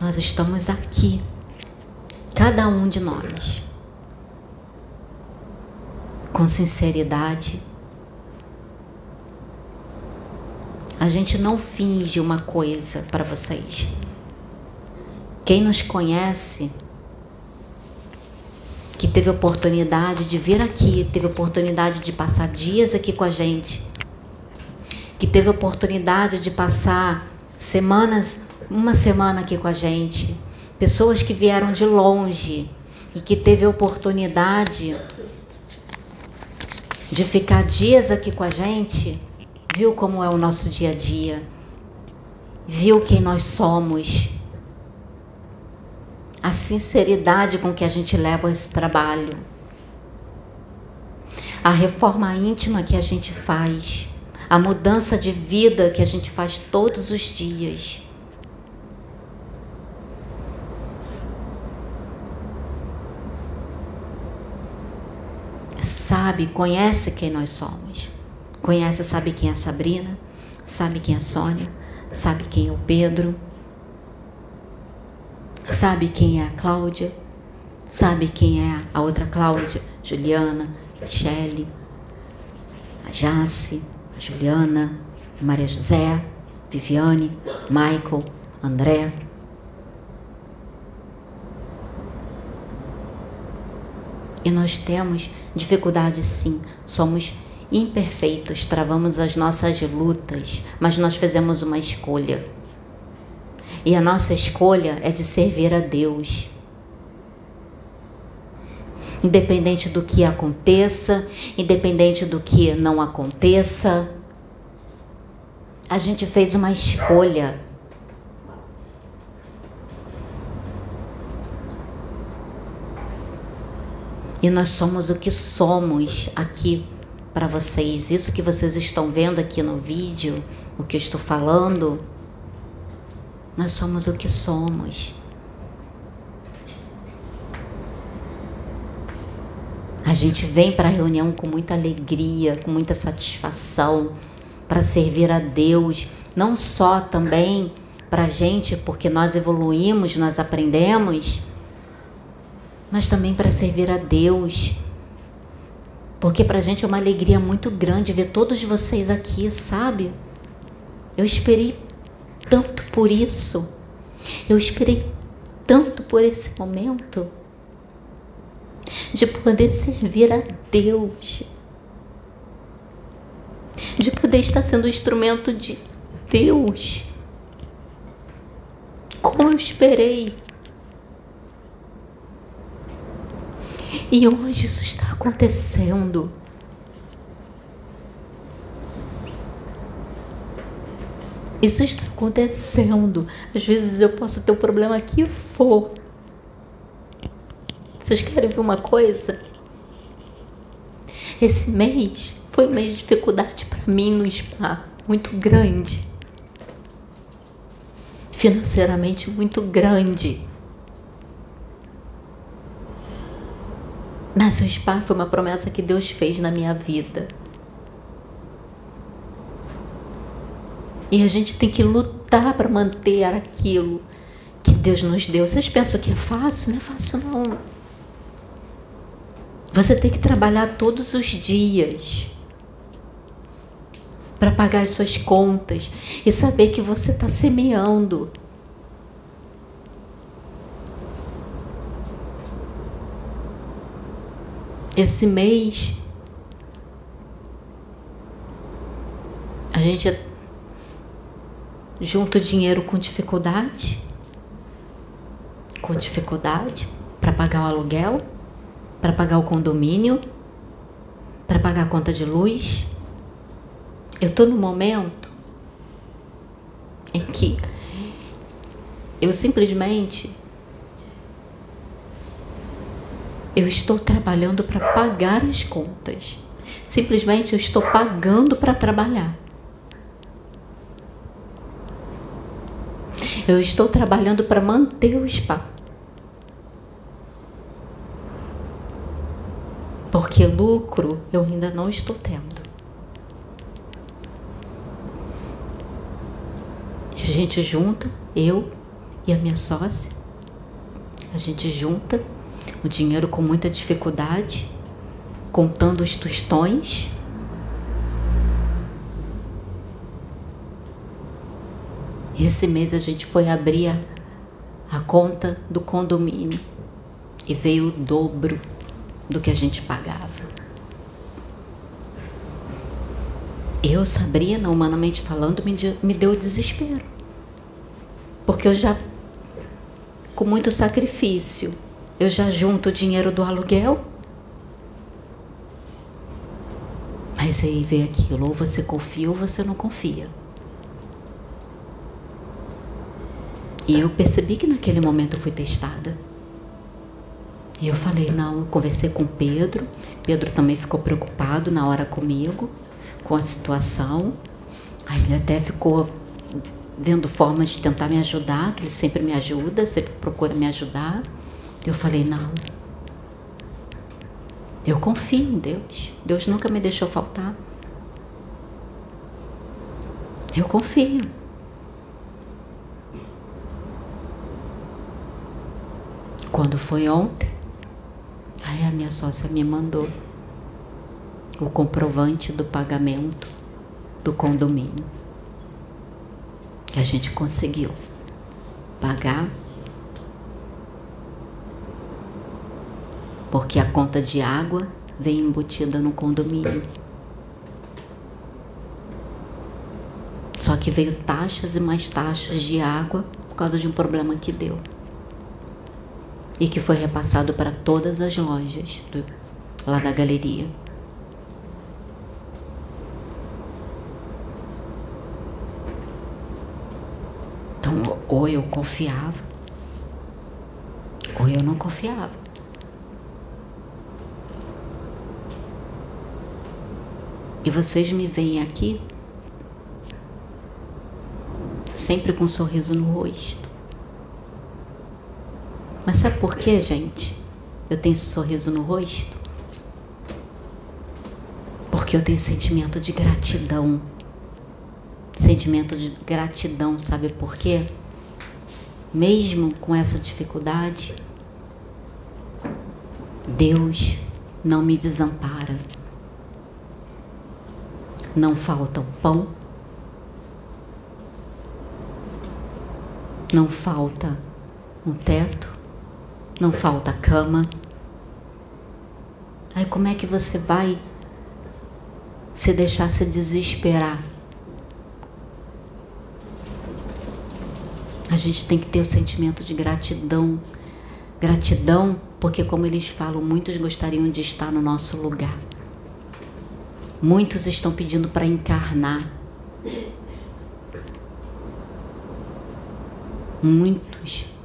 Nós estamos aqui. Cada um de nós. Com sinceridade. A gente não finge uma coisa para vocês. Quem nos conhece, que teve oportunidade de vir aqui, teve oportunidade de passar dias aqui com a gente, que teve oportunidade de passar semanas, uma semana aqui com a gente, pessoas que vieram de longe e que teve oportunidade de ficar dias aqui com a gente, viu como é o nosso dia a dia, viu quem nós somos, a sinceridade com que a gente leva esse trabalho, a reforma íntima que a gente faz. A mudança de vida que a gente faz todos os dias. Sabe, conhece quem nós somos. Conhece, sabe quem é a Sabrina, sabe quem é a Sônia, sabe quem é o Pedro, sabe quem é a Cláudia, sabe quem é a outra Cláudia, Juliana, Shelley, a Jace, Juliana, Maria José, Viviane, Michael, André. E nós temos dificuldades sim, somos imperfeitos, travamos as nossas lutas, mas nós fizemos uma escolha. E a nossa escolha é de servir a Deus independente do que aconteça, independente do que não aconteça. A gente fez uma escolha. E nós somos o que somos aqui para vocês. Isso que vocês estão vendo aqui no vídeo, o que eu estou falando, nós somos o que somos. A gente vem para a reunião com muita alegria, com muita satisfação, para servir a Deus, não só também para a gente, porque nós evoluímos, nós aprendemos, mas também para servir a Deus. Porque para a gente é uma alegria muito grande ver todos vocês aqui, sabe? Eu esperei tanto por isso. Eu esperei tanto por esse momento de poder servir a Deus, de poder estar sendo instrumento de Deus. Como eu esperei. E hoje isso está acontecendo. Isso está acontecendo. Às vezes eu posso ter o problema que for, vocês querem ver uma coisa? Esse mês foi um mês de dificuldade para mim no spa, muito grande. Financeiramente muito grande. Mas o spa foi uma promessa que Deus fez na minha vida. E a gente tem que lutar para manter aquilo que Deus nos deu. Vocês pensam que é fácil? Não é fácil, não. Você tem que trabalhar todos os dias para pagar as suas contas e saber que você está semeando. Esse mês a gente junta dinheiro com dificuldade, com dificuldade para pagar o aluguel para pagar o condomínio, para pagar a conta de luz. Eu estou no momento em que eu simplesmente eu estou trabalhando para pagar as contas. Simplesmente eu estou pagando para trabalhar. Eu estou trabalhando para manter o spa. Porque lucro eu ainda não estou tendo. A gente junta, eu e a minha sócia, a gente junta o dinheiro com muita dificuldade, contando os tostões. E esse mês a gente foi abrir a, a conta do condomínio e veio o dobro do que a gente pagava. Eu, Sabrina, humanamente falando, me, me deu desespero. Porque eu já, com muito sacrifício, eu já junto o dinheiro do aluguel. Mas aí veio aquilo, ou você confia ou você não confia. E eu percebi que naquele momento eu fui testada. E eu falei, não, eu conversei com Pedro. Pedro também ficou preocupado na hora comigo, com a situação. Aí ele até ficou vendo formas de tentar me ajudar, que ele sempre me ajuda, sempre procura me ajudar. Eu falei, não. Eu confio em Deus. Deus nunca me deixou faltar. Eu confio. Quando foi ontem, aí a minha sócia me mandou o comprovante do pagamento do condomínio. Que a gente conseguiu pagar porque a conta de água vem embutida no condomínio. Só que veio taxas e mais taxas de água por causa de um problema que deu. E que foi repassado para todas as lojas do, lá da galeria. Então, ou eu confiava, ou eu não confiava. E vocês me veem aqui sempre com um sorriso no rosto. Mas sabe por quê, gente? Eu tenho esse sorriso no rosto? Porque eu tenho sentimento de gratidão. Sentimento de gratidão, sabe por quê? Mesmo com essa dificuldade, Deus não me desampara não falta o pão, não falta um teto, não falta cama. Aí como é que você vai se deixar se desesperar? A gente tem que ter o sentimento de gratidão. Gratidão, porque como eles falam, muitos gostariam de estar no nosso lugar. Muitos estão pedindo para encarnar. Muitos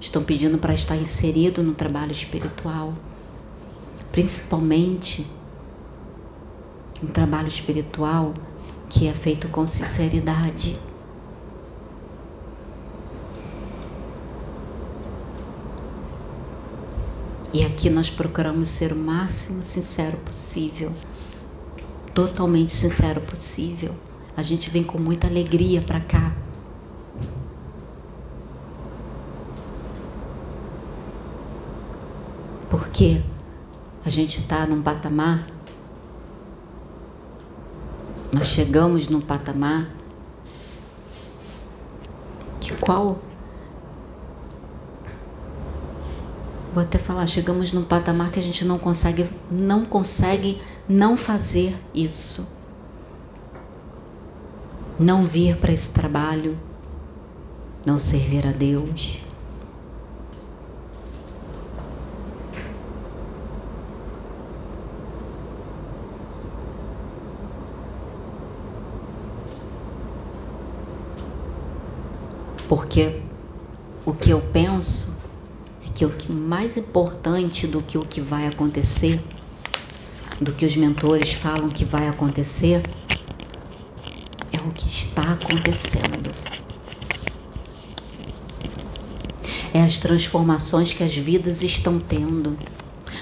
estão pedindo para estar inserido no trabalho espiritual, principalmente um trabalho espiritual que é feito com sinceridade. E aqui nós procuramos ser o máximo sincero possível totalmente sincero possível. A gente vem com muita alegria para cá. Porque a gente está num patamar, nós chegamos num patamar que qual vou até falar, chegamos num patamar que a gente não consegue, não consegue não fazer isso. Não vir para esse trabalho, não servir a Deus. Porque o que eu penso é que o que mais importante do que o que vai acontecer do que os mentores falam que vai acontecer é o que está acontecendo. é as transformações que as vidas estão tendo.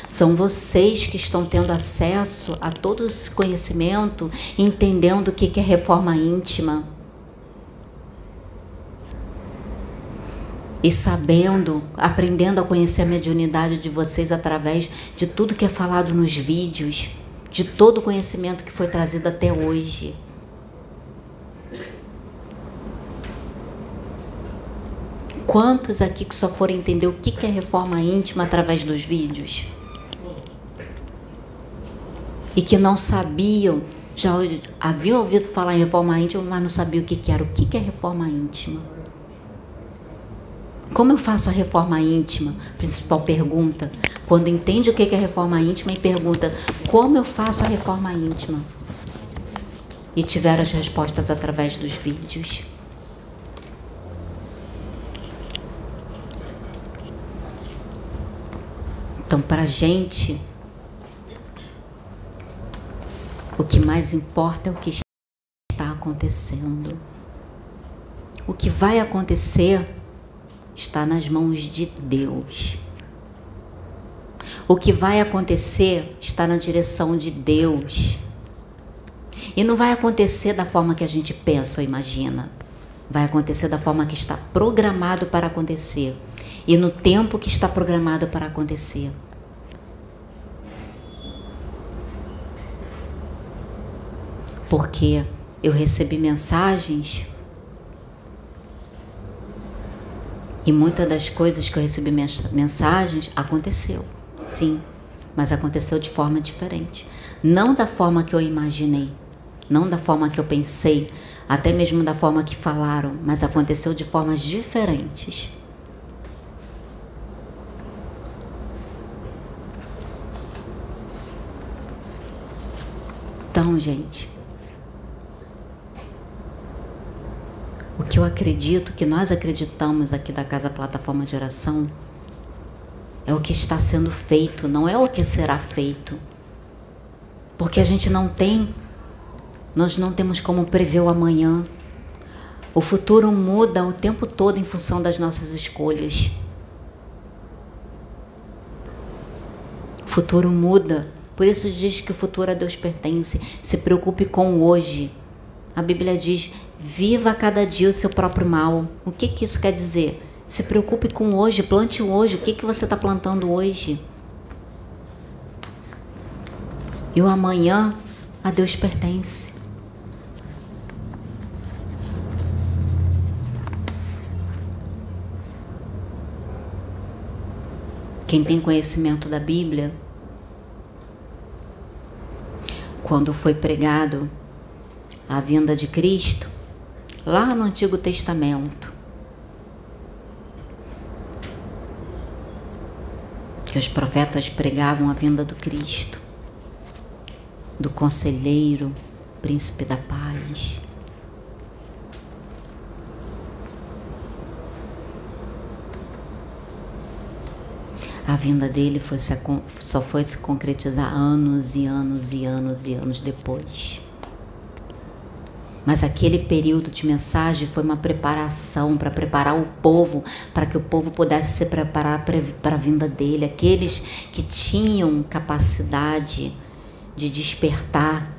São vocês que estão tendo acesso a todo esse conhecimento, entendendo o que é reforma íntima. E sabendo, aprendendo a conhecer a mediunidade de vocês através de tudo que é falado nos vídeos, de todo o conhecimento que foi trazido até hoje. Quantos aqui que só foram entender o que é reforma íntima através dos vídeos? E que não sabiam, já haviam ouvido falar em reforma íntima, mas não sabiam o que era. O que é reforma íntima? Como eu faço a reforma íntima? Principal pergunta. Quando entende o que é reforma íntima e pergunta como eu faço a reforma íntima? E tiveram as respostas através dos vídeos. Então, para a gente, o que mais importa é o que está acontecendo. O que vai acontecer está nas mãos de Deus. O que vai acontecer está na direção de Deus. E não vai acontecer da forma que a gente pensa ou imagina. Vai acontecer da forma que está programado para acontecer e no tempo que está programado para acontecer. Porque eu recebi mensagens e muitas das coisas que eu recebi mensagens aconteceu, sim, mas aconteceu de forma diferente, não da forma que eu imaginei, não da forma que eu pensei, até mesmo da forma que falaram, mas aconteceu de formas diferentes. Então, gente, o que eu acredito, que nós acreditamos aqui da Casa Plataforma de Oração, é o que está sendo feito, não é o que será feito. Porque a gente não tem, nós não temos como prever o amanhã. O futuro muda o tempo todo em função das nossas escolhas. O futuro muda por isso diz que o futuro a Deus pertence. Se preocupe com o hoje. A Bíblia diz: viva cada dia o seu próprio mal. O que, que isso quer dizer? Se preocupe com hoje, plante hoje. O que, que você está plantando hoje? E o amanhã a Deus pertence. Quem tem conhecimento da Bíblia quando foi pregado a vinda de Cristo, lá no Antigo Testamento, que os profetas pregavam a vinda do Cristo, do conselheiro, príncipe da paz. a vinda dele foi só foi se concretizar anos e anos e anos e anos depois. Mas aquele período de mensagem foi uma preparação para preparar o povo, para que o povo pudesse se preparar para a vinda dele. Aqueles que tinham capacidade de despertar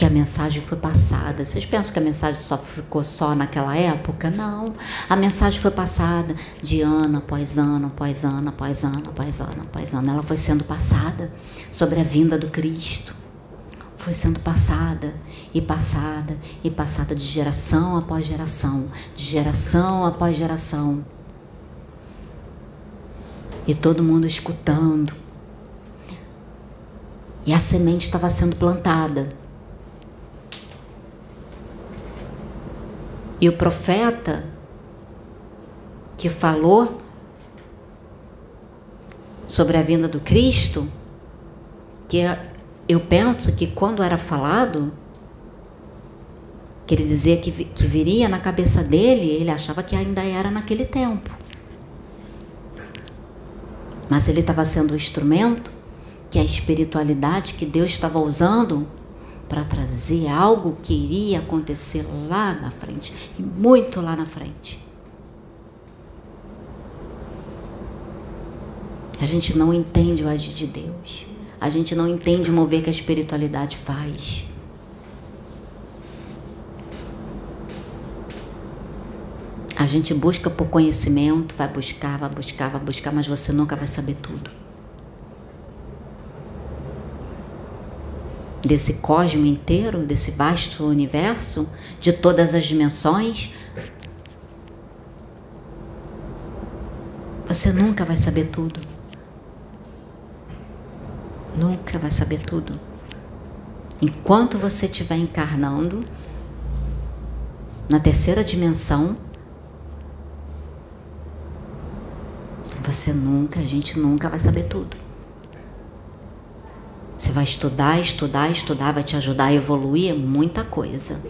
que a mensagem foi passada. Vocês pensam que a mensagem só ficou só naquela época? Não. A mensagem foi passada de ano após ano, após ano, após ano, após ano, após ano. Ela foi sendo passada sobre a vinda do Cristo. Foi sendo passada e passada e passada de geração após geração, de geração após geração. E todo mundo escutando. E a semente estava sendo plantada E o profeta que falou sobre a vinda do Cristo, que eu penso que quando era falado, que ele dizia que, que viria na cabeça dele, ele achava que ainda era naquele tempo. Mas ele estava sendo o instrumento que a espiritualidade que Deus estava usando para trazer algo que iria acontecer lá na frente e muito lá na frente. A gente não entende o agir de Deus. A gente não entende o mover que a espiritualidade faz. A gente busca por conhecimento, vai buscar, vai buscar, vai buscar, mas você nunca vai saber tudo. Desse cosmo inteiro, desse vasto universo, de todas as dimensões, você nunca vai saber tudo. Nunca vai saber tudo. Enquanto você estiver encarnando na terceira dimensão, você nunca, a gente nunca vai saber tudo. Você vai estudar, estudar, estudar, vai te ajudar a evoluir muita coisa.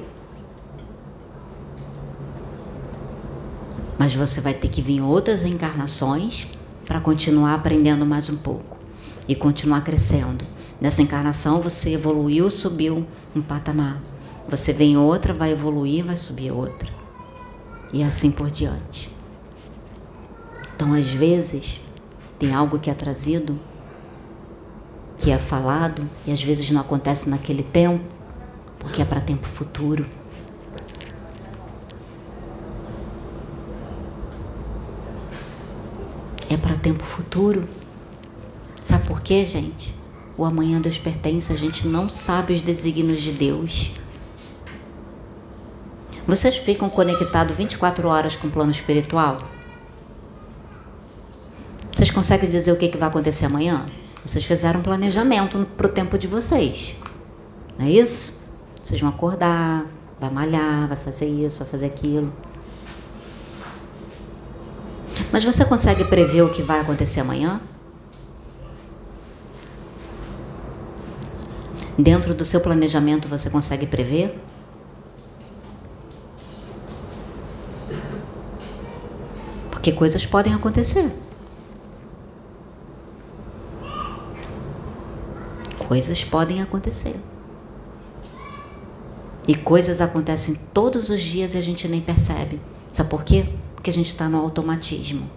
Mas você vai ter que vir outras encarnações para continuar aprendendo mais um pouco e continuar crescendo. Nessa encarnação você evoluiu, subiu um patamar. Você vem outra, vai evoluir, vai subir outra. E assim por diante. Então, às vezes, tem algo que é trazido, que é falado, e às vezes não acontece naquele tempo, porque é para tempo futuro. É para tempo futuro. Sabe por quê, gente? O amanhã Deus pertence, a gente não sabe os desígnios de Deus. Vocês ficam conectados 24 horas com o plano espiritual? Vocês conseguem dizer o que, que vai acontecer amanhã? Vocês fizeram um planejamento para o tempo de vocês. Não é isso? Vocês vão acordar, vai malhar, vai fazer isso, vai fazer aquilo. Mas você consegue prever o que vai acontecer amanhã? Dentro do seu planejamento você consegue prever? Porque coisas podem acontecer. coisas podem acontecer. E coisas acontecem todos os dias e a gente nem percebe. Sabe por quê? Porque a gente está no automatismo.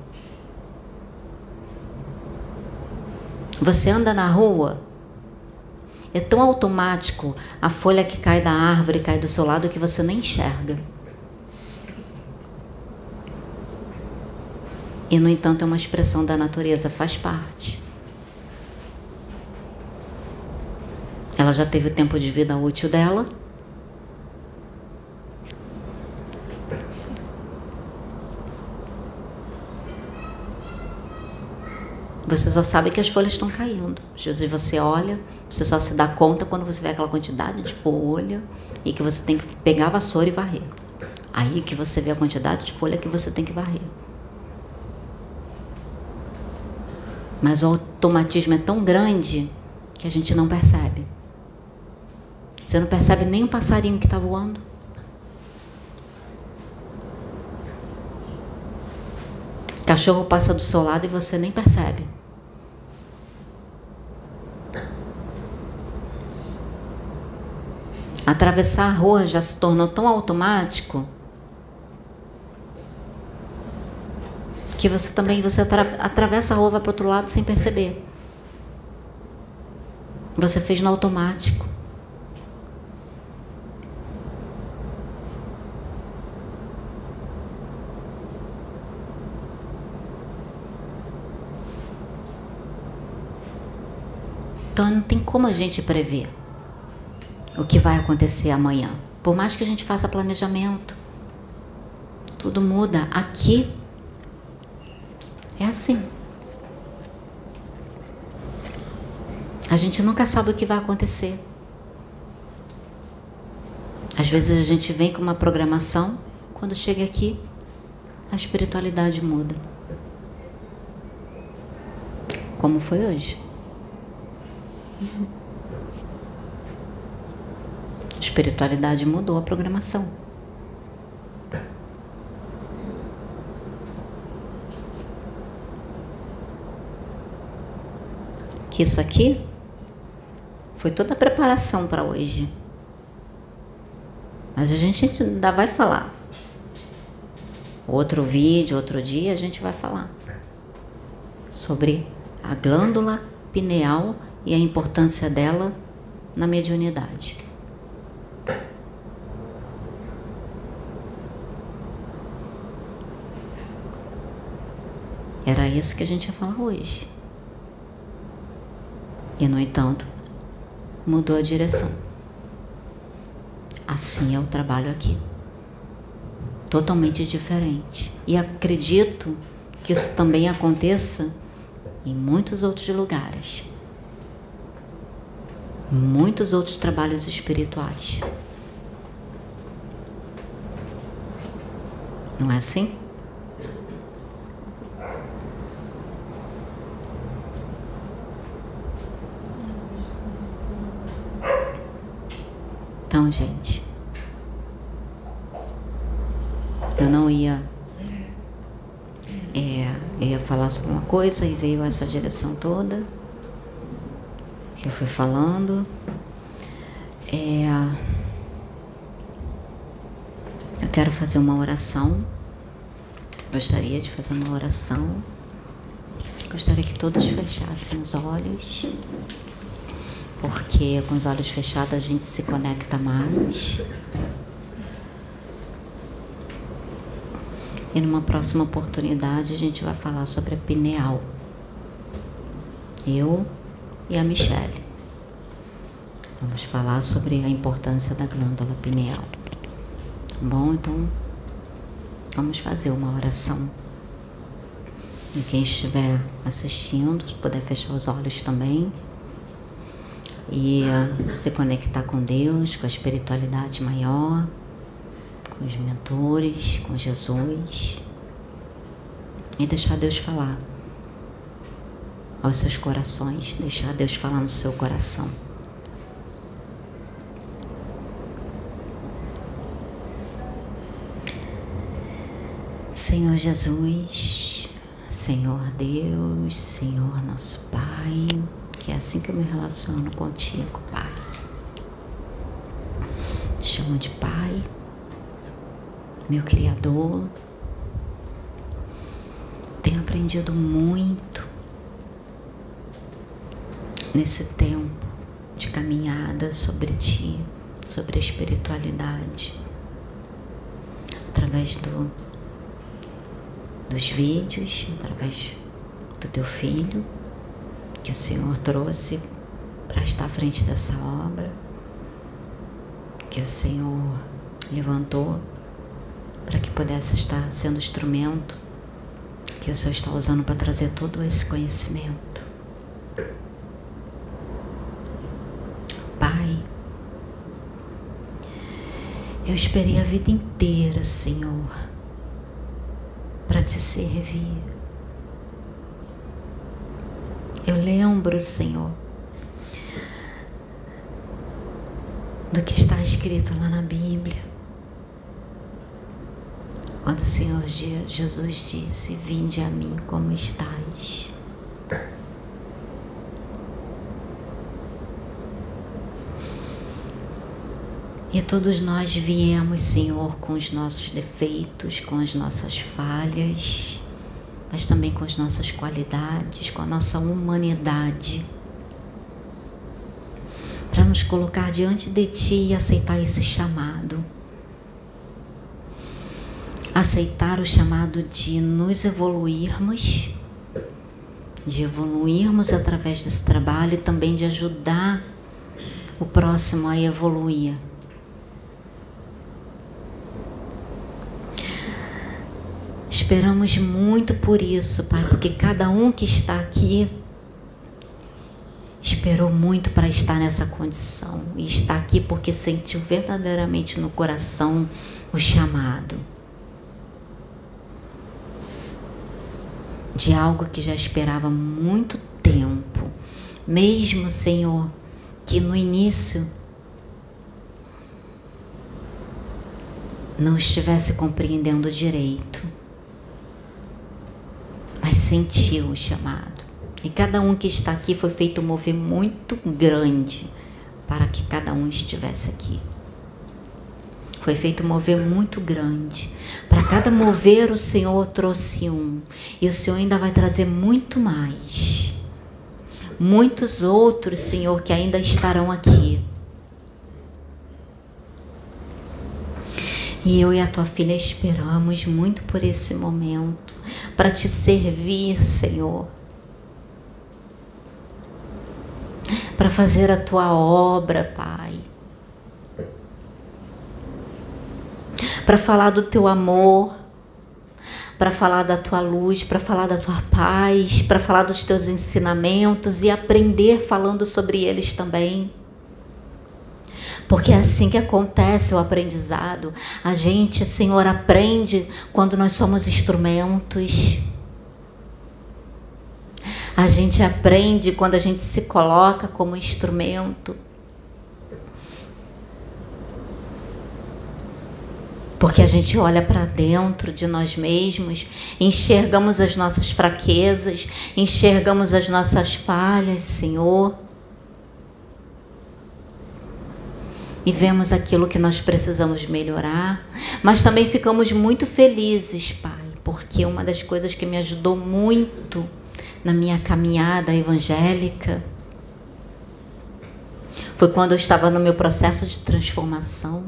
Você anda na rua, é tão automático a folha que cai da árvore cai do seu lado que você nem enxerga. E, no entanto, é uma expressão da natureza, faz parte. Ela já teve o tempo de vida útil dela. Você só sabe que as folhas estão caindo. Às vezes você olha, você só se dá conta quando você vê aquela quantidade de folha e que você tem que pegar a vassoura e varrer. Aí que você vê a quantidade de folha que você tem que varrer. Mas o automatismo é tão grande que a gente não percebe. Você não percebe nem um passarinho que está voando. Cachorro passa do seu lado e você nem percebe. Atravessar a rua já se tornou tão automático que você também você atravessa a rua vai para outro lado sem perceber. Você fez no automático. Então não tem como a gente prever o que vai acontecer amanhã. Por mais que a gente faça planejamento, tudo muda. Aqui é assim. A gente nunca sabe o que vai acontecer. Às vezes a gente vem com uma programação, quando chega aqui, a espiritualidade muda. Como foi hoje. A espiritualidade mudou a programação. Que isso aqui foi toda a preparação para hoje. Mas a gente ainda vai falar. Outro vídeo, outro dia, a gente vai falar sobre a glândula pineal e a importância dela na mediunidade. Era isso que a gente ia falar hoje. E, no entanto, mudou a direção. Assim é o trabalho aqui. Totalmente diferente. E acredito que isso também aconteça em muitos outros lugares. Muitos outros trabalhos espirituais. Não é assim? Então, gente, eu não ia. É, eu ia falar sobre uma coisa e veio essa direção toda que eu fui falando. É, eu quero fazer uma oração. Gostaria de fazer uma oração. Gostaria que todos fechassem os olhos porque com os olhos fechados a gente se conecta mais. E numa próxima oportunidade a gente vai falar sobre a pineal. Eu e a Michelle. Vamos falar sobre a importância da glândula pineal. Tá bom? Então, vamos fazer uma oração. E quem estiver assistindo, puder fechar os olhos também e uh, se conectar com Deus, com a espiritualidade maior, com os mentores, com Jesus e deixar Deus falar aos seus corações, deixar Deus falar no seu coração. Senhor Jesus, Senhor Deus, Senhor nosso Pai que é assim que eu me relaciono contigo, Pai. Chamo de Pai, meu Criador. Tenho aprendido muito nesse tempo de caminhada sobre Ti, sobre a espiritualidade, através do, dos vídeos, através do Teu Filho que o Senhor trouxe para estar à frente dessa obra, que o Senhor levantou para que pudesse estar sendo instrumento que o Senhor está usando para trazer todo esse conhecimento. Pai, eu esperei a vida inteira, Senhor, para te servir eu lembro, Senhor, do que está escrito lá na Bíblia. Quando o Senhor Jesus disse: Vinde a mim como estás. E todos nós viemos, Senhor, com os nossos defeitos, com as nossas falhas mas também com as nossas qualidades, com a nossa humanidade. Para nos colocar diante de Ti e aceitar esse chamado. Aceitar o chamado de nos evoluirmos, de evoluirmos através desse trabalho e também de ajudar o próximo a evoluir. Esperamos muito por isso, Pai, porque cada um que está aqui esperou muito para estar nessa condição e está aqui porque sentiu verdadeiramente no coração o chamado de algo que já esperava muito tempo, mesmo Senhor, que no início não estivesse compreendendo direito mas sentiu o chamado. E cada um que está aqui foi feito um mover muito grande para que cada um estivesse aqui. Foi feito um mover muito grande. Para cada mover, o Senhor trouxe um. E o Senhor ainda vai trazer muito mais. Muitos outros, Senhor, que ainda estarão aqui. E eu e a tua filha esperamos muito por esse momento, para te servir, Senhor. Para fazer a tua obra, Pai. Para falar do teu amor, para falar da tua luz, para falar da tua paz, para falar dos teus ensinamentos e aprender falando sobre eles também. Porque é assim que acontece o aprendizado. A gente, Senhor, aprende quando nós somos instrumentos. A gente aprende quando a gente se coloca como instrumento. Porque a gente olha para dentro de nós mesmos, enxergamos as nossas fraquezas, enxergamos as nossas falhas, Senhor. E vemos aquilo que nós precisamos melhorar, mas também ficamos muito felizes, Pai, porque uma das coisas que me ajudou muito na minha caminhada evangélica foi quando eu estava no meu processo de transformação.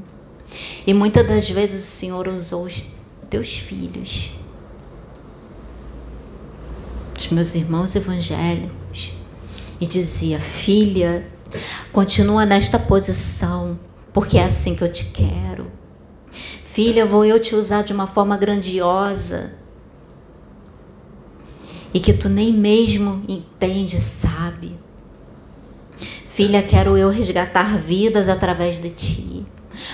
E muitas das vezes o Senhor usou os teus filhos, os meus irmãos evangélicos, e dizia: Filha, Continua nesta posição, porque é assim que eu te quero. Filha, vou eu te usar de uma forma grandiosa e que tu nem mesmo entende, sabe. Filha, quero eu resgatar vidas através de ti.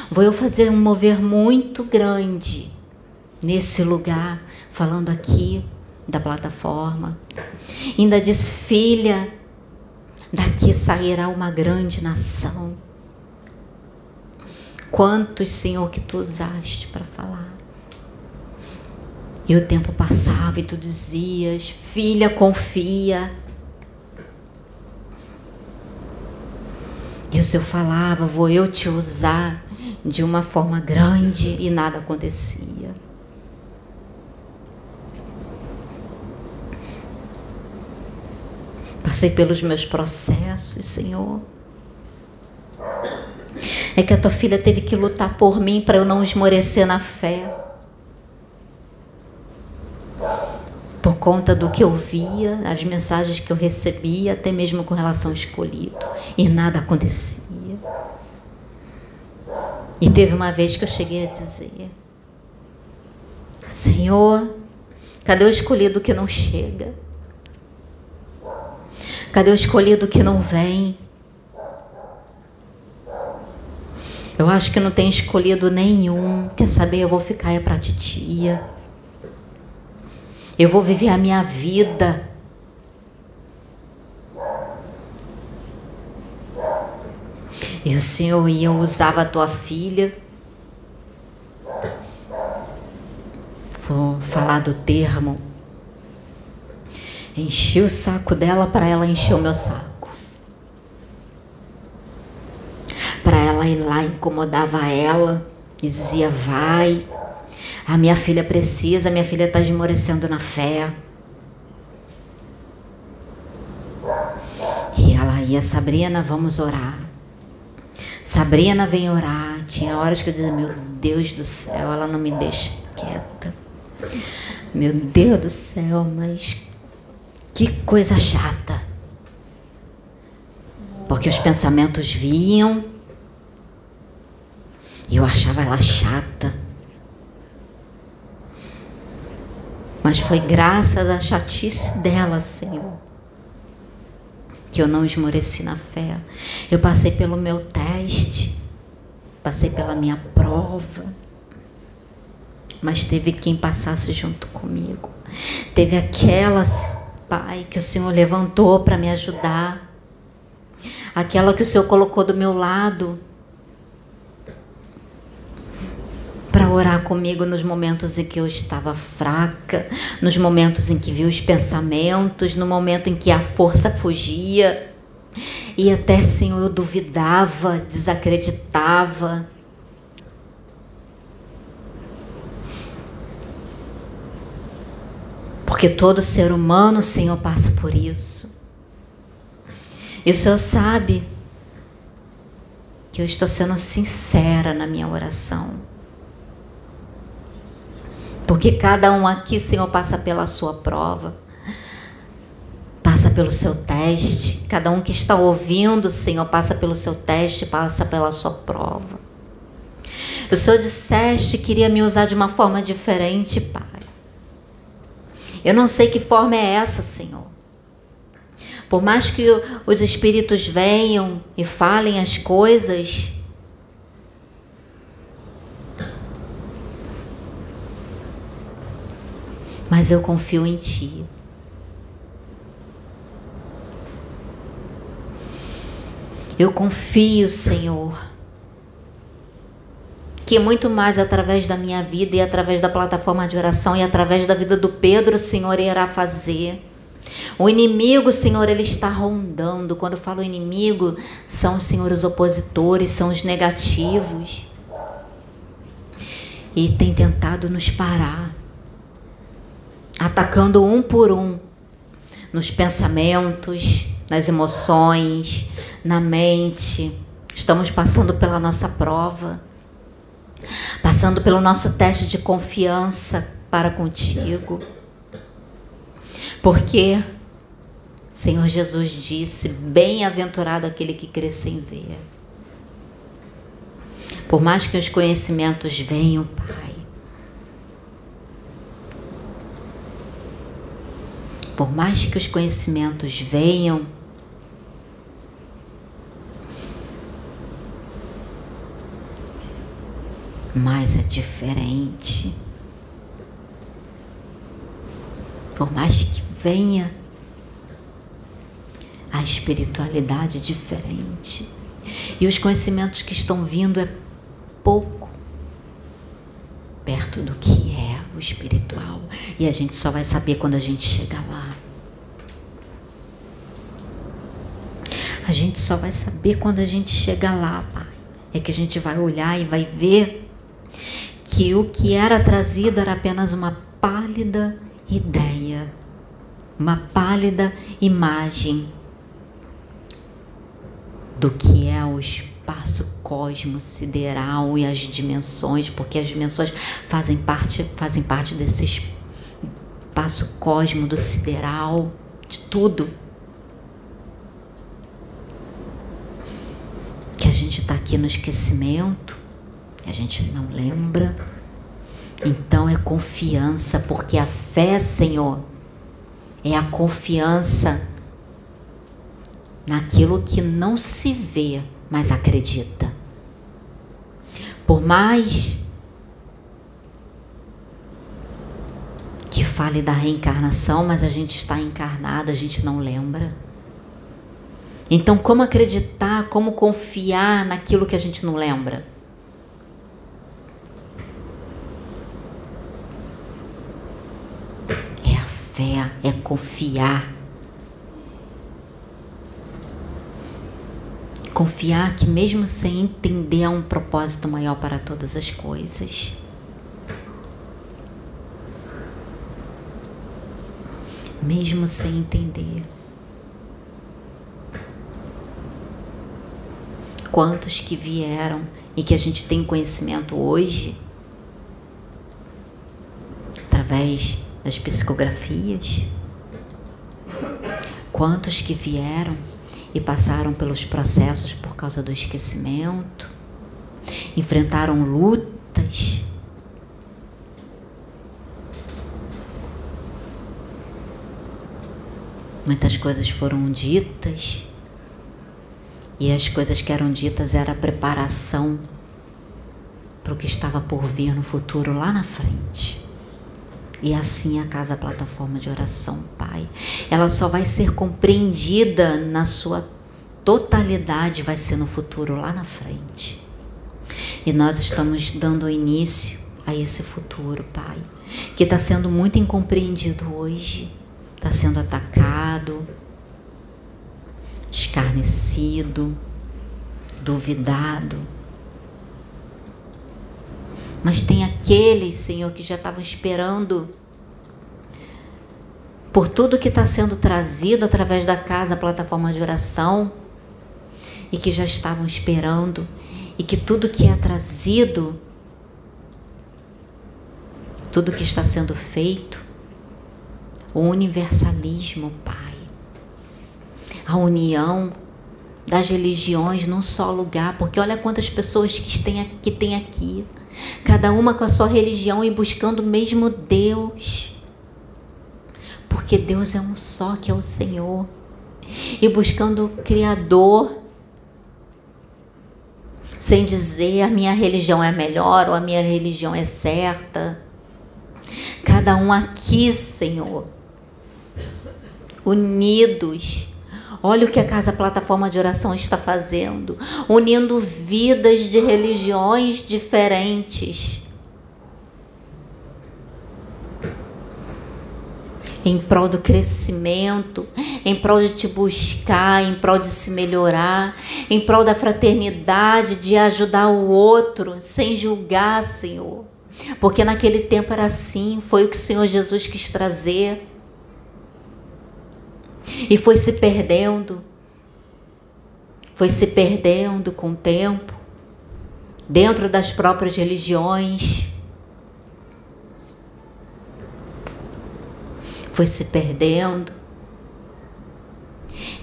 Vou eu fazer um mover muito grande nesse lugar, falando aqui da plataforma. Ainda diz, filha, Daqui sairá uma grande nação. Quantos, Senhor, que tu usaste para falar? E o tempo passava e tu dizias: Filha, confia. E o Senhor falava: Vou eu te usar de uma forma grande e nada acontecia. Passei pelos meus processos, Senhor. É que a tua filha teve que lutar por mim para eu não esmorecer na fé. Por conta do que eu via, as mensagens que eu recebia, até mesmo com relação ao escolhido. E nada acontecia. E teve uma vez que eu cheguei a dizer: Senhor, cadê o escolhido que não chega? Cadê o escolhido que não vem? Eu acho que não tem escolhido nenhum. Quer saber? Eu vou ficar é para titia. Eu vou viver a minha vida. E o Senhor ia usava a tua filha. Vou falar do termo Enchi o saco dela para ela encher o meu saco. Para ela ir lá, incomodava ela, dizia: vai. A minha filha precisa, a minha filha está esmorecendo na fé. E ela ia, Sabrina, vamos orar. Sabrina vem orar. Tinha horas que eu dizia, meu Deus do céu, ela não me deixa quieta. Meu Deus do céu, mas que coisa chata. Porque os pensamentos vinham e eu achava ela chata. Mas foi graças à chatice dela, Senhor, que eu não esmoreci na fé. Eu passei pelo meu teste, passei pela minha prova, mas teve quem passasse junto comigo. Teve aquelas Pai, que o Senhor levantou para me ajudar, aquela que o Senhor colocou do meu lado para orar comigo nos momentos em que eu estava fraca, nos momentos em que vi os pensamentos, no momento em que a força fugia. E até, Senhor, eu duvidava, desacreditava. Porque todo ser humano, Senhor, passa por isso. E o Senhor sabe que eu estou sendo sincera na minha oração. Porque cada um aqui, Senhor, passa pela sua prova, passa pelo seu teste. Cada um que está ouvindo, Senhor, passa pelo seu teste, passa pela sua prova. O Senhor disseste que queria me usar de uma forma diferente, Pai. Eu não sei que forma é essa, Senhor. Por mais que os espíritos venham e falem as coisas, mas eu confio em Ti. Eu confio, Senhor, que muito mais através da minha vida e através da plataforma de oração e através da vida do Pedro, o Senhor irá fazer. O inimigo, Senhor, ele está rondando. Quando eu falo inimigo, são, Senhor, os opositores, são os negativos. E tem tentado nos parar, atacando um por um, nos pensamentos, nas emoções, na mente. Estamos passando pela nossa prova, passando pelo nosso teste de confiança para contigo. Porque Senhor Jesus disse: Bem-aventurado aquele que crê sem ver. Por mais que os conhecimentos venham, Pai. Por mais que os conhecimentos venham, mas é diferente. Por mais que venha a espiritualidade diferente. E os conhecimentos que estão vindo é pouco perto do que é o espiritual. E a gente só vai saber quando a gente chegar lá. A gente só vai saber quando a gente chegar lá, Pai. É que a gente vai olhar e vai ver que o que era trazido era apenas uma pálida ideia, uma pálida imagem do que é o espaço cosmo sideral e as dimensões, porque as dimensões fazem parte, fazem parte desse espaço cosmo do sideral, de tudo. Que a gente está aqui no esquecimento, a gente não lembra. Então é confiança, porque a fé, Senhor, é a confiança naquilo que não se vê, mas acredita. Por mais que fale da reencarnação, mas a gente está encarnado, a gente não lembra. Então, como acreditar, como confiar naquilo que a gente não lembra? É a fé, é confiar Confiar que, mesmo sem entender, há um propósito maior para todas as coisas. Mesmo sem entender. Quantos que vieram e que a gente tem conhecimento hoje, através das psicografias? Quantos que vieram e passaram pelos processos por causa do esquecimento, enfrentaram lutas. Muitas coisas foram ditas e as coisas que eram ditas era a preparação para o que estava por vir no futuro lá na frente. E assim a casa plataforma de oração, Pai. Ela só vai ser compreendida na sua totalidade, vai ser no futuro lá na frente. E nós estamos dando início a esse futuro, Pai, que está sendo muito incompreendido hoje, está sendo atacado, escarnecido, duvidado. Mas tem aqueles, Senhor, que já estavam esperando por tudo que está sendo trazido através da casa, plataforma de oração, e que já estavam esperando, e que tudo que é trazido, tudo que está sendo feito, o universalismo, Pai, a união das religiões num só lugar, porque olha quantas pessoas que tem, que tem aqui, cada uma com a sua religião e buscando mesmo Deus, porque Deus é um só, que é o Senhor, e buscando o Criador, sem dizer a minha religião é melhor ou a minha religião é certa. Cada um aqui, Senhor, unidos. Olha o que a Casa Plataforma de Oração está fazendo, unindo vidas de religiões diferentes. Em prol do crescimento, em prol de te buscar, em prol de se melhorar, em prol da fraternidade, de ajudar o outro, sem julgar, Senhor. Porque naquele tempo era assim, foi o que o Senhor Jesus quis trazer e foi se perdendo, foi se perdendo com o tempo, dentro das próprias religiões. Foi se perdendo.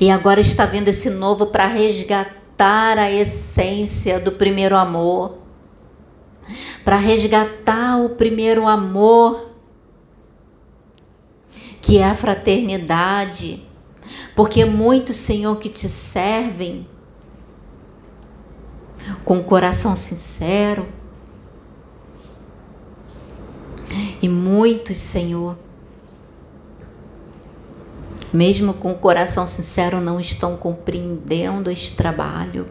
E agora está vindo esse novo para resgatar a essência do primeiro amor. Para resgatar o primeiro amor, que é a fraternidade porque muitos, Senhor, que te servem com coração sincero, e muitos, Senhor, mesmo com o coração sincero, não estão compreendendo este trabalho.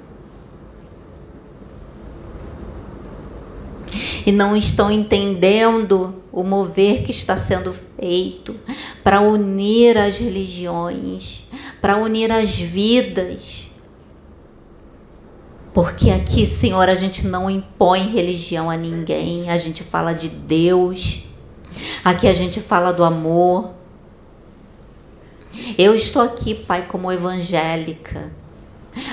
E não estão entendendo o mover que está sendo feito para unir as religiões para unir as vidas. Porque aqui, Senhor, a gente não impõe religião a ninguém, a gente fala de Deus. Aqui a gente fala do amor. Eu estou aqui, Pai, como evangélica,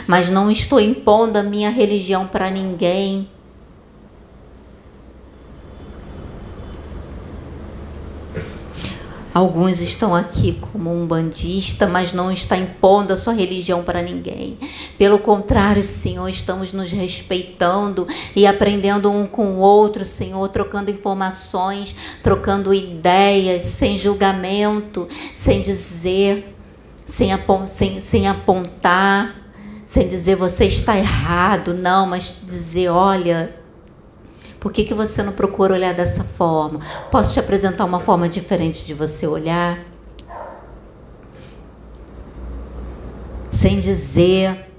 mas não estou impondo a minha religião para ninguém. Alguns estão aqui como um bandista, mas não está impondo a sua religião para ninguém. Pelo contrário, Senhor, estamos nos respeitando e aprendendo um com o outro, Senhor, trocando informações, trocando ideias, sem julgamento, sem dizer, sem, sem, sem apontar, sem dizer você está errado, não, mas dizer, olha por que, que você não procura olhar dessa forma? Posso te apresentar uma forma diferente de você olhar? Sem dizer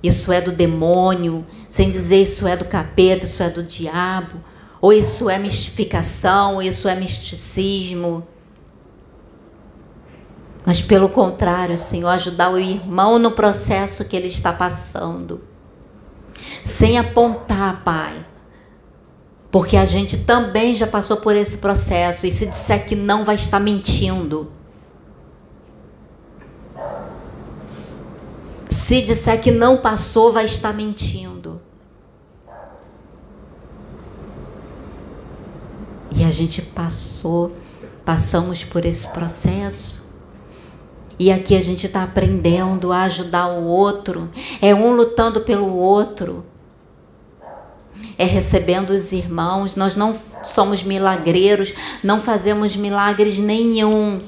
isso é do demônio, sem dizer isso é do capeta, isso é do diabo, ou isso é mistificação, ou isso é misticismo. Mas pelo contrário, Senhor, ajudar o irmão no processo que ele está passando. Sem apontar, Pai, porque a gente também já passou por esse processo e se disser que não vai estar mentindo. Se disser que não passou, vai estar mentindo. E a gente passou, passamos por esse processo. E aqui a gente está aprendendo a ajudar o outro. É um lutando pelo outro é recebendo os irmãos. Nós não somos milagreiros, não fazemos milagres nenhum.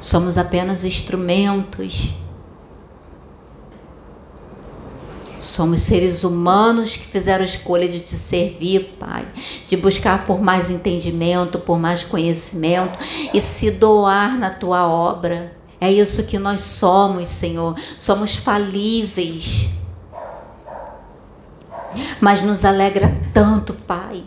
Somos apenas instrumentos. Somos seres humanos que fizeram a escolha de te servir, Pai, de buscar por mais entendimento, por mais conhecimento e se doar na tua obra. É isso que nós somos, Senhor. Somos falíveis mas nos alegra tanto, Pai.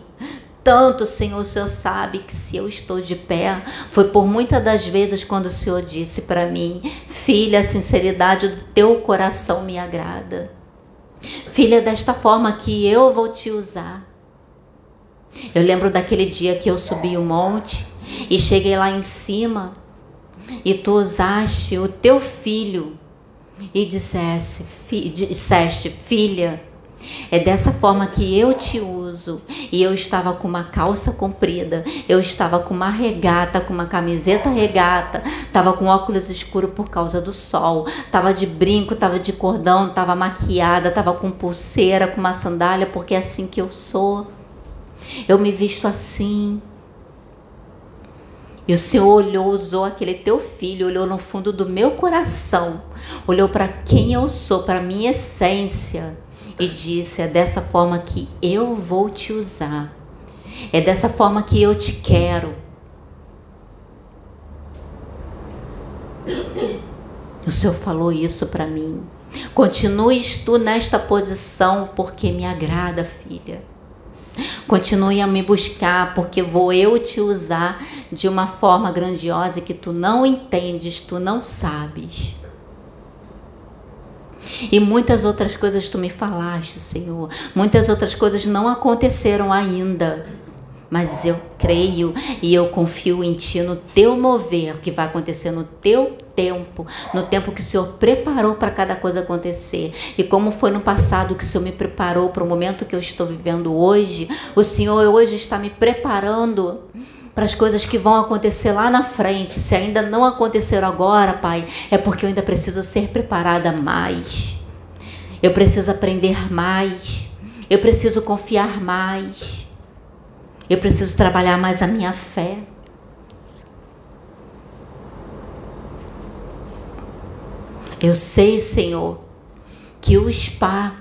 Tanto, Senhor, o Senhor sabe que se eu estou de pé, foi por muitas das vezes quando o Senhor disse para mim: Filha, a sinceridade do teu coração me agrada. Filha, desta forma que eu vou te usar. Eu lembro daquele dia que eu subi o monte e cheguei lá em cima e tu usaste o teu filho e dissesse, fi, disseste, filha, é dessa forma que eu te uso. E eu estava com uma calça comprida, eu estava com uma regata, com uma camiseta regata, estava com óculos escuros por causa do sol, estava de brinco, estava de cordão, estava maquiada, estava com pulseira, com uma sandália, porque é assim que eu sou. Eu me visto assim. E o Senhor olhou, usou aquele teu filho, olhou no fundo do meu coração, olhou para quem eu sou, para minha essência e disse: É dessa forma que eu vou te usar, é dessa forma que eu te quero. O Senhor falou isso para mim. Continues tu nesta posição, porque me agrada, filha. Continue a me buscar, porque vou eu te usar de uma forma grandiosa que tu não entendes, tu não sabes. E muitas outras coisas tu me falaste, Senhor. Muitas outras coisas não aconteceram ainda. Mas eu creio e eu confio em Ti, no Teu mover, que vai acontecer no Teu tempo, no tempo que o Senhor preparou para cada coisa acontecer. E como foi no passado que o Senhor me preparou para o momento que eu estou vivendo hoje, o Senhor hoje está me preparando para as coisas que vão acontecer lá na frente. Se ainda não aconteceram agora, Pai, é porque eu ainda preciso ser preparada mais. Eu preciso aprender mais. Eu preciso confiar mais. Eu preciso trabalhar mais a minha fé. Eu sei, Senhor, que o spa,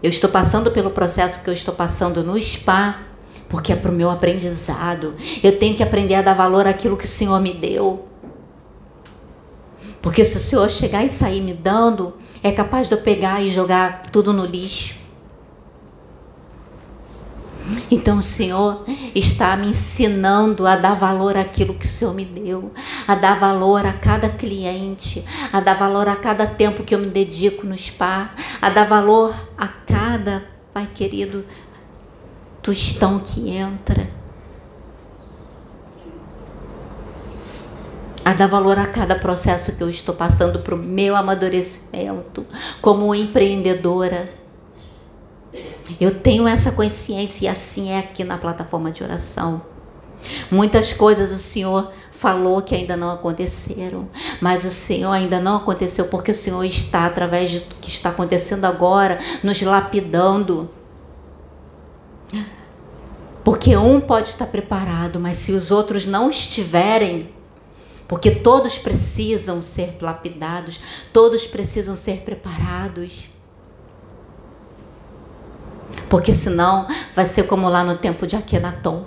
eu estou passando pelo processo que eu estou passando no spa, porque é para o meu aprendizado. Eu tenho que aprender a dar valor àquilo que o Senhor me deu. Porque se o Senhor chegar e sair me dando, é capaz de eu pegar e jogar tudo no lixo. Então o Senhor está me ensinando a dar valor àquilo que o Senhor me deu, a dar valor a cada cliente, a dar valor a cada tempo que eu me dedico no spa, a dar valor a cada, Pai querido, tostão que entra. A dar valor a cada processo que eu estou passando para o meu amadurecimento como empreendedora. Eu tenho essa consciência e assim é aqui na plataforma de oração. Muitas coisas o Senhor falou que ainda não aconteceram, mas o Senhor ainda não aconteceu porque o Senhor está, através do que está acontecendo agora, nos lapidando. Porque um pode estar preparado, mas se os outros não estiverem, porque todos precisam ser lapidados, todos precisam ser preparados. Porque senão vai ser como lá no tempo de Akenaton,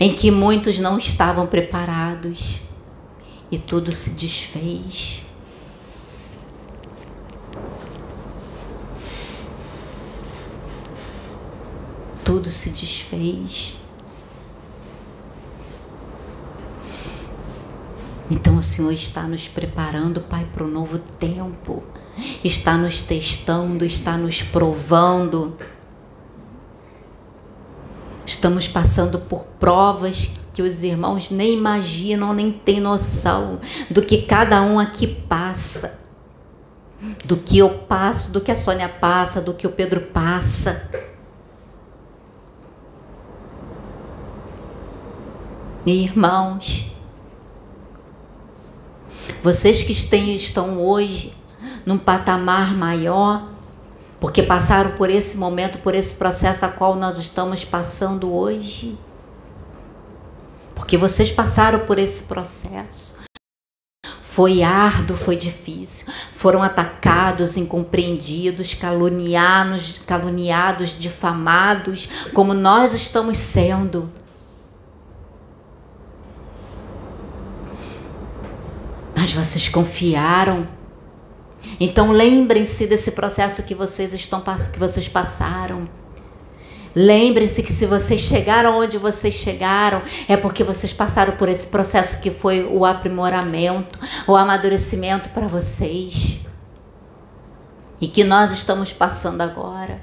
em que muitos não estavam preparados e tudo se desfez. Tudo se desfez. Então o Senhor está nos preparando, Pai, para o novo tempo. Está nos testando, está nos provando. Estamos passando por provas que os irmãos nem imaginam, nem têm noção do que cada um aqui passa. Do que eu passo, do que a Sônia passa, do que o Pedro passa. Irmãos, vocês que estão hoje num patamar maior, porque passaram por esse momento, por esse processo a qual nós estamos passando hoje. Porque vocês passaram por esse processo. Foi árduo, foi difícil. Foram atacados, incompreendidos, caluniados, caluniados, difamados, como nós estamos sendo. Mas vocês confiaram. Então lembrem-se desse processo que vocês estão que vocês passaram. Lembrem-se que se vocês chegaram onde vocês chegaram, é porque vocês passaram por esse processo que foi o aprimoramento, o amadurecimento para vocês. E que nós estamos passando agora.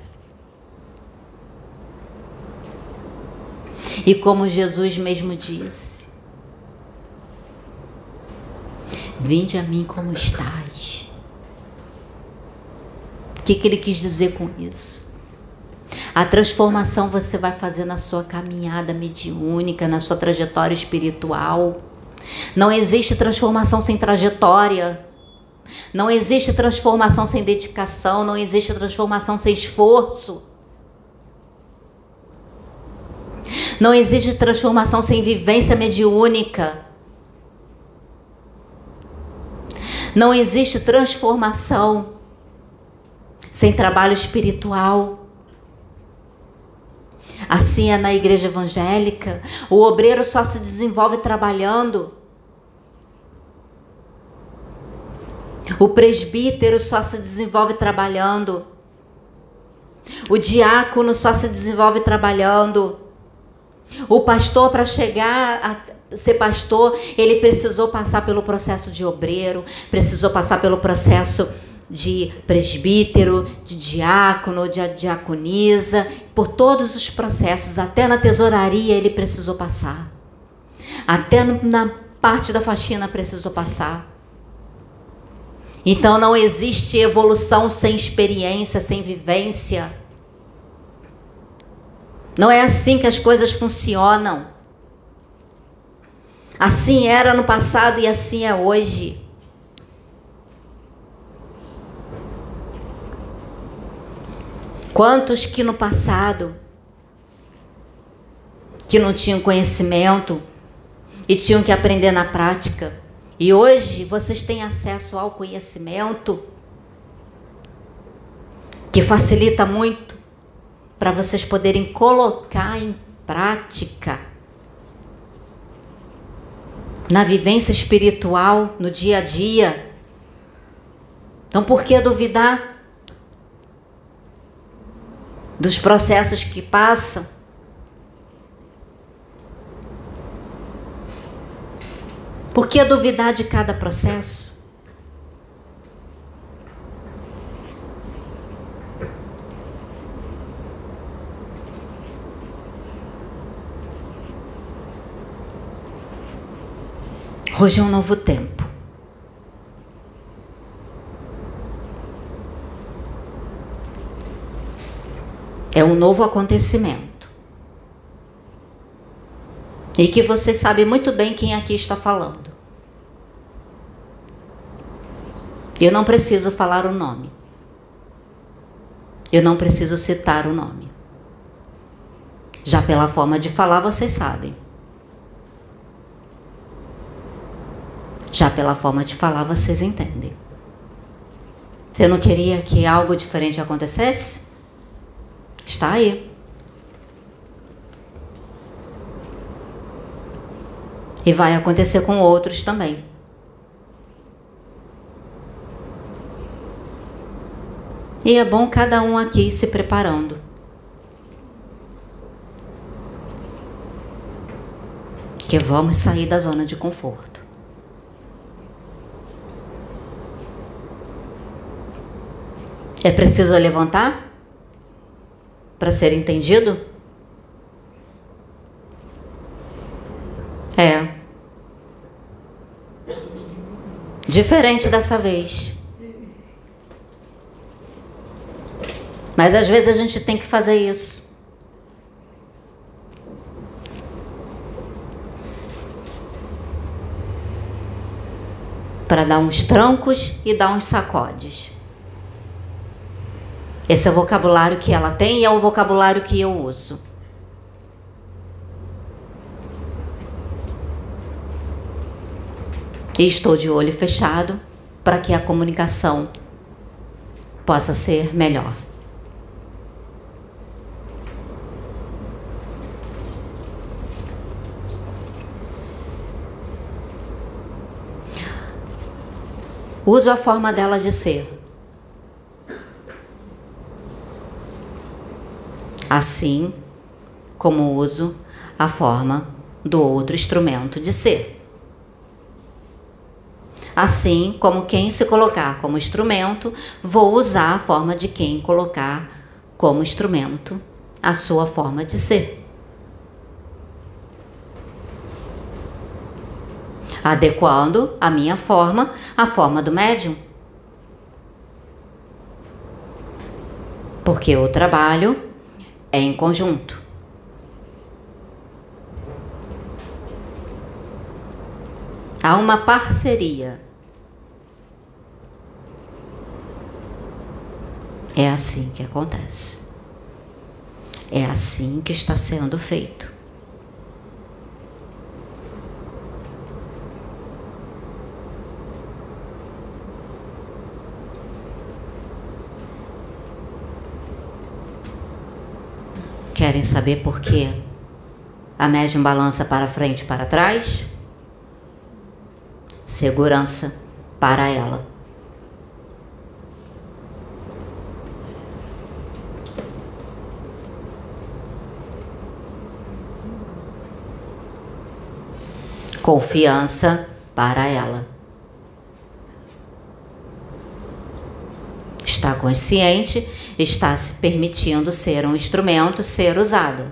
E como Jesus mesmo disse: Vinde a mim como estás. O que, que ele quis dizer com isso? A transformação você vai fazer na sua caminhada mediúnica, na sua trajetória espiritual. Não existe transformação sem trajetória. Não existe transformação sem dedicação, não existe transformação sem esforço. Não existe transformação sem vivência mediúnica. Não existe transformação sem trabalho espiritual. Assim é na igreja evangélica. O obreiro só se desenvolve trabalhando. O presbítero só se desenvolve trabalhando. O diácono só se desenvolve trabalhando. O pastor, para chegar ser pastor, ele precisou passar pelo processo de obreiro, precisou passar pelo processo de presbítero, de diácono, de diaconisa, por todos os processos, até na tesouraria ele precisou passar. Até na parte da faxina precisou passar. Então não existe evolução sem experiência, sem vivência. Não é assim que as coisas funcionam. Assim era no passado e assim é hoje. Quantos que no passado que não tinham conhecimento e tinham que aprender na prática, e hoje vocês têm acesso ao conhecimento que facilita muito para vocês poderem colocar em prática na vivência espiritual, no dia a dia. Então, por que duvidar dos processos que passam? Por que duvidar de cada processo? Hoje é um novo tempo. É um novo acontecimento. E que você sabe muito bem quem aqui está falando. Eu não preciso falar o nome. Eu não preciso citar o nome. Já pela forma de falar, vocês sabem. Já pela forma de falar, vocês entendem. Você não queria que algo diferente acontecesse? Está aí. E vai acontecer com outros também. E é bom cada um aqui se preparando. Que vamos sair da zona de conforto. É preciso levantar para ser entendido? É. Diferente dessa vez. Mas às vezes a gente tem que fazer isso. Para dar uns trancos e dar uns sacodes. Esse é o vocabulário que ela tem e é o vocabulário que eu uso. E estou de olho fechado para que a comunicação possa ser melhor. Uso a forma dela de ser. assim como uso a forma do outro instrumento de ser. Assim como quem se colocar como instrumento, vou usar a forma de quem colocar como instrumento a sua forma de ser. Adequando a minha forma à forma do médium. Porque o trabalho é em conjunto. Há uma parceria. É assim que acontece. É assim que está sendo feito. Querem saber por que a médium balança para frente e para trás? Segurança para ela. Confiança para ela. Está consciente está se permitindo ser um instrumento, ser usado.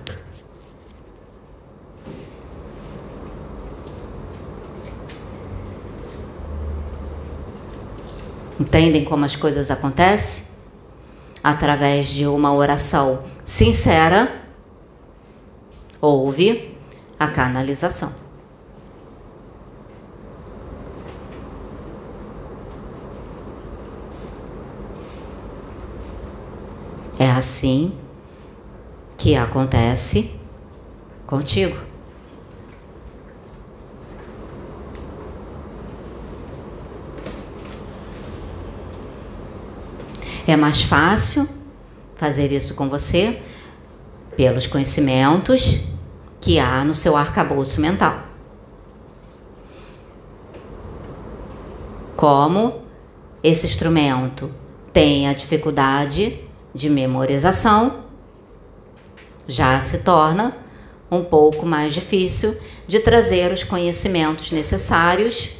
Entendem como as coisas acontecem? Através de uma oração sincera, houve a canalização. É assim que acontece contigo. É mais fácil fazer isso com você pelos conhecimentos que há no seu arcabouço mental. Como esse instrumento tem a dificuldade de memorização, já se torna um pouco mais difícil de trazer os conhecimentos necessários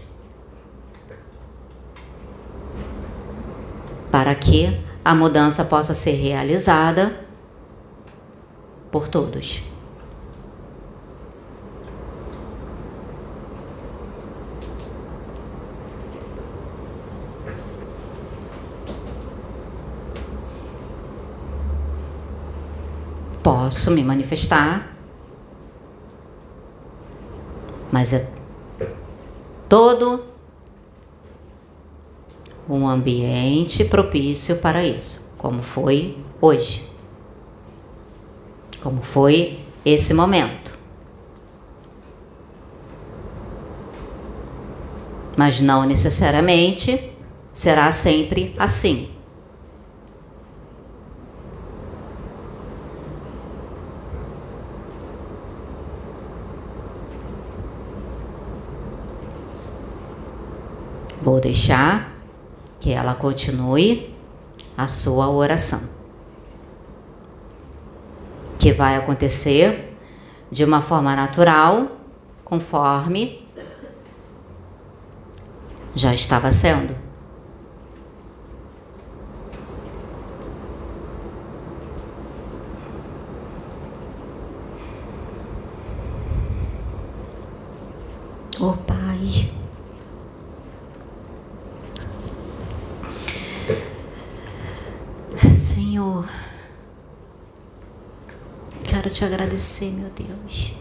para que a mudança possa ser realizada por todos. Posso me manifestar, mas é todo um ambiente propício para isso, como foi hoje, como foi esse momento. Mas não necessariamente será sempre assim. Vou deixar que ela continue a sua oração. Que vai acontecer de uma forma natural, conforme já estava sendo. Oh, Pai. Senhor, quero te agradecer, meu Deus.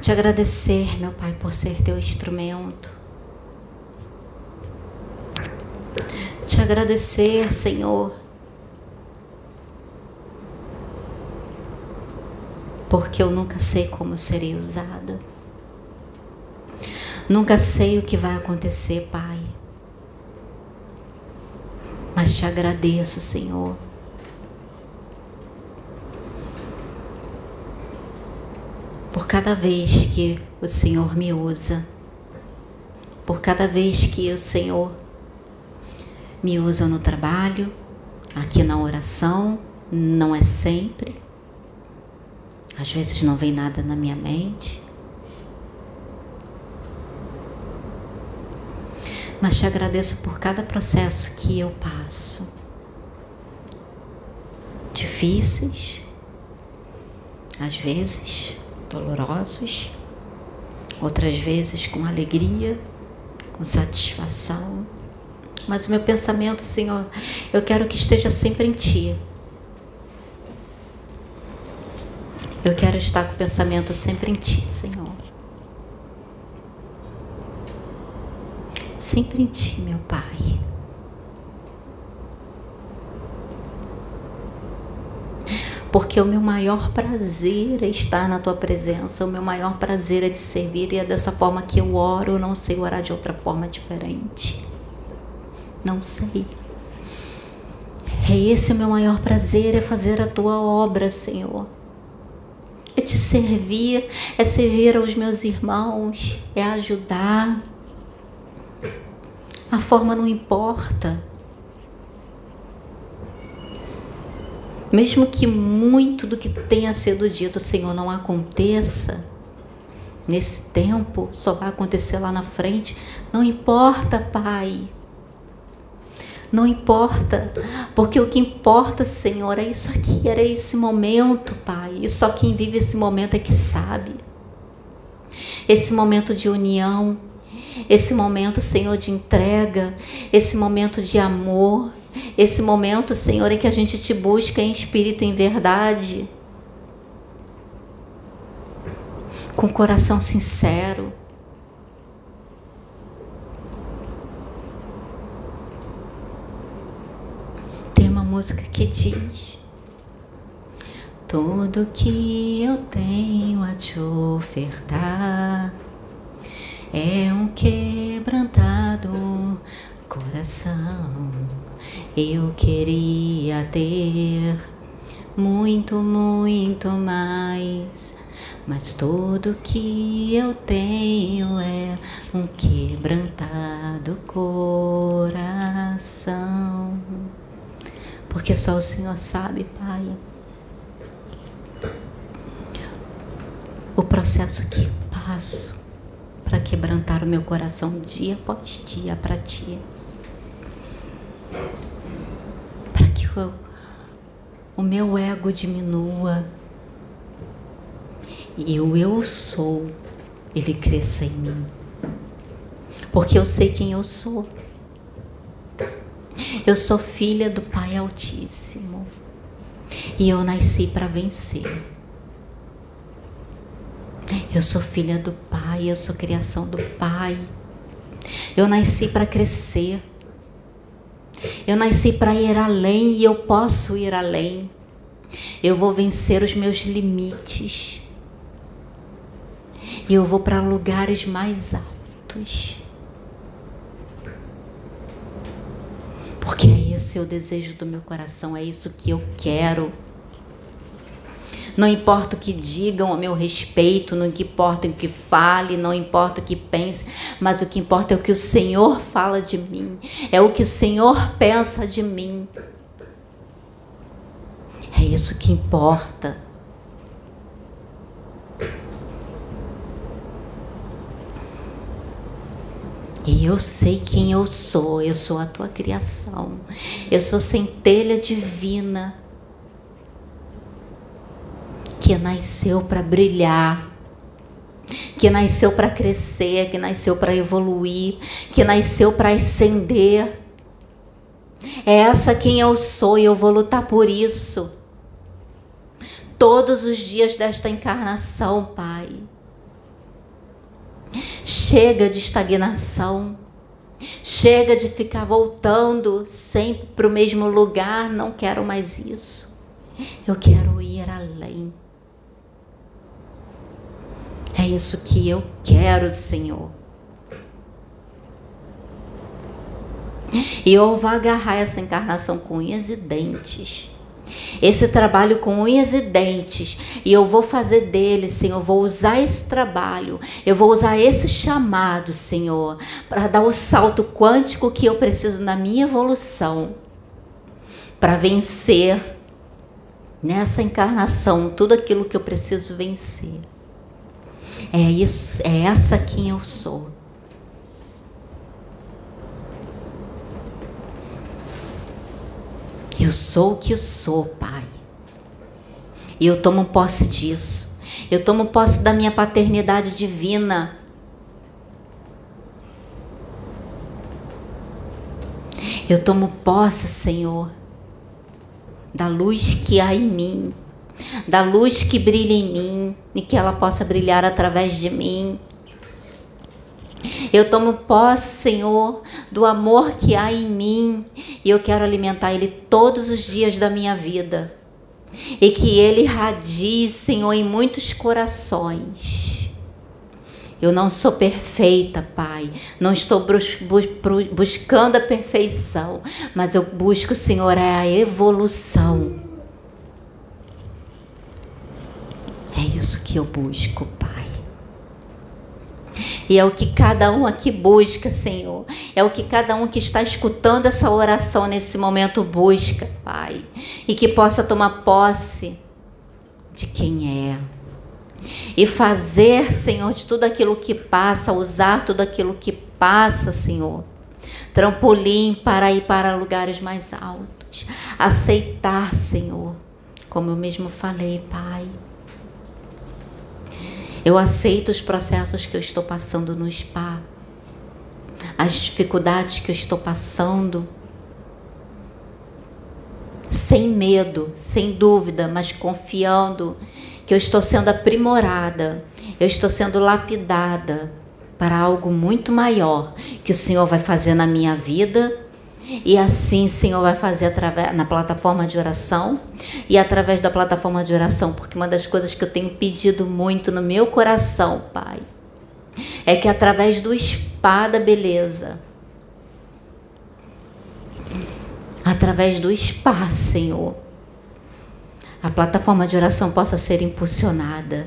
Te agradecer, meu Pai, por ser teu instrumento. Te agradecer, Senhor, porque eu nunca sei como serei usada. Nunca sei o que vai acontecer, Pai. Mas te agradeço, Senhor por cada vez que o Senhor me usa, por cada vez que o Senhor me usa no trabalho, aqui na oração, não é sempre. Às vezes não vem nada na minha mente. Mas te agradeço por cada processo que eu passo. Difíceis, às vezes, dolorosos, outras vezes com alegria, com satisfação. Mas o meu pensamento, Senhor, eu quero que esteja sempre em Ti. Eu quero estar com o pensamento sempre em Ti, Senhor. Sempre em Ti, meu Pai. Porque o meu maior prazer é estar na tua presença, o meu maior prazer é te servir e é dessa forma que eu oro, não sei orar de outra forma diferente. Não sei. É esse o meu maior prazer, é fazer a tua obra, Senhor é te servir, é servir aos meus irmãos, é ajudar. A forma não importa. Mesmo que muito do que tenha sido dito, Senhor, não aconteça nesse tempo, só vai acontecer lá na frente. Não importa, Pai. Não importa, porque o que importa, Senhor, é isso aqui, era esse momento, Pai. E só quem vive esse momento é que sabe. Esse momento de união, esse momento, Senhor, de entrega, esse momento de amor, esse momento, Senhor, em que a gente te busca em espírito em verdade, com coração sincero. música que diz: Tudo que eu tenho a te ofertar é um quebrantado coração. Eu queria ter muito, muito mais. Mas tudo que eu tenho é um quebrantado coração porque só o Senhor sabe, Pai. O processo que passo para quebrantar o meu coração dia após dia para Ti. Para que o, o meu ego diminua e o eu sou, ele cresça em mim. Porque eu sei quem eu sou. Eu sou filha do Pai Altíssimo e eu nasci para vencer. Eu sou filha do Pai, eu sou criação do Pai. Eu nasci para crescer. Eu nasci para ir além e eu posso ir além. Eu vou vencer os meus limites. E eu vou para lugares mais altos. Porque é esse o desejo do meu coração, é isso que eu quero. Não importa o que digam a meu respeito, não importa o que fale, não importa o que pense, mas o que importa é o que o Senhor fala de mim, é o que o Senhor pensa de mim. É isso que importa. E eu sei quem eu sou, eu sou a tua criação, eu sou centelha divina que nasceu para brilhar, que nasceu para crescer, que nasceu para evoluir, que nasceu para ascender. É essa quem eu sou e eu vou lutar por isso. Todos os dias desta encarnação, Pai. Chega de estagnação. Chega de ficar voltando sempre para o mesmo lugar. Não quero mais isso. Eu quero ir além. É isso que eu quero, Senhor. E eu vou agarrar essa encarnação com unhas e dentes esse trabalho com unhas e dentes, e eu vou fazer dele, Senhor, eu vou usar esse trabalho, eu vou usar esse chamado, Senhor, para dar o salto quântico que eu preciso na minha evolução, para vencer nessa encarnação tudo aquilo que eu preciso vencer. É isso, é essa quem eu sou. Eu sou o que eu sou, Pai. E eu tomo posse disso. Eu tomo posse da minha paternidade divina. Eu tomo posse, Senhor, da luz que há em mim, da luz que brilha em mim e que ela possa brilhar através de mim. Eu tomo posse, Senhor, do amor que há em mim e eu quero alimentar ele todos os dias da minha vida. E que ele radie, Senhor, em muitos corações. Eu não sou perfeita, Pai. Não estou buscando a perfeição, mas eu busco, Senhor, a evolução. É isso que eu busco, Pai. E é o que cada um aqui busca, Senhor. É o que cada um que está escutando essa oração nesse momento busca, Pai. E que possa tomar posse de quem é. E fazer, Senhor, de tudo aquilo que passa, usar tudo aquilo que passa, Senhor. Trampolim para ir para lugares mais altos. Aceitar, Senhor. Como eu mesmo falei, Pai eu aceito os processos que eu estou passando no spa, as dificuldades que eu estou passando, sem medo, sem dúvida, mas confiando que eu estou sendo aprimorada, eu estou sendo lapidada para algo muito maior que o Senhor vai fazer na minha vida e assim, Senhor, vai fazer através na plataforma de oração e através da plataforma de oração, porque uma das coisas que eu tenho pedido muito no meu coração, Pai, é que através do espada beleza, através do spa, Senhor, a plataforma de oração possa ser impulsionada.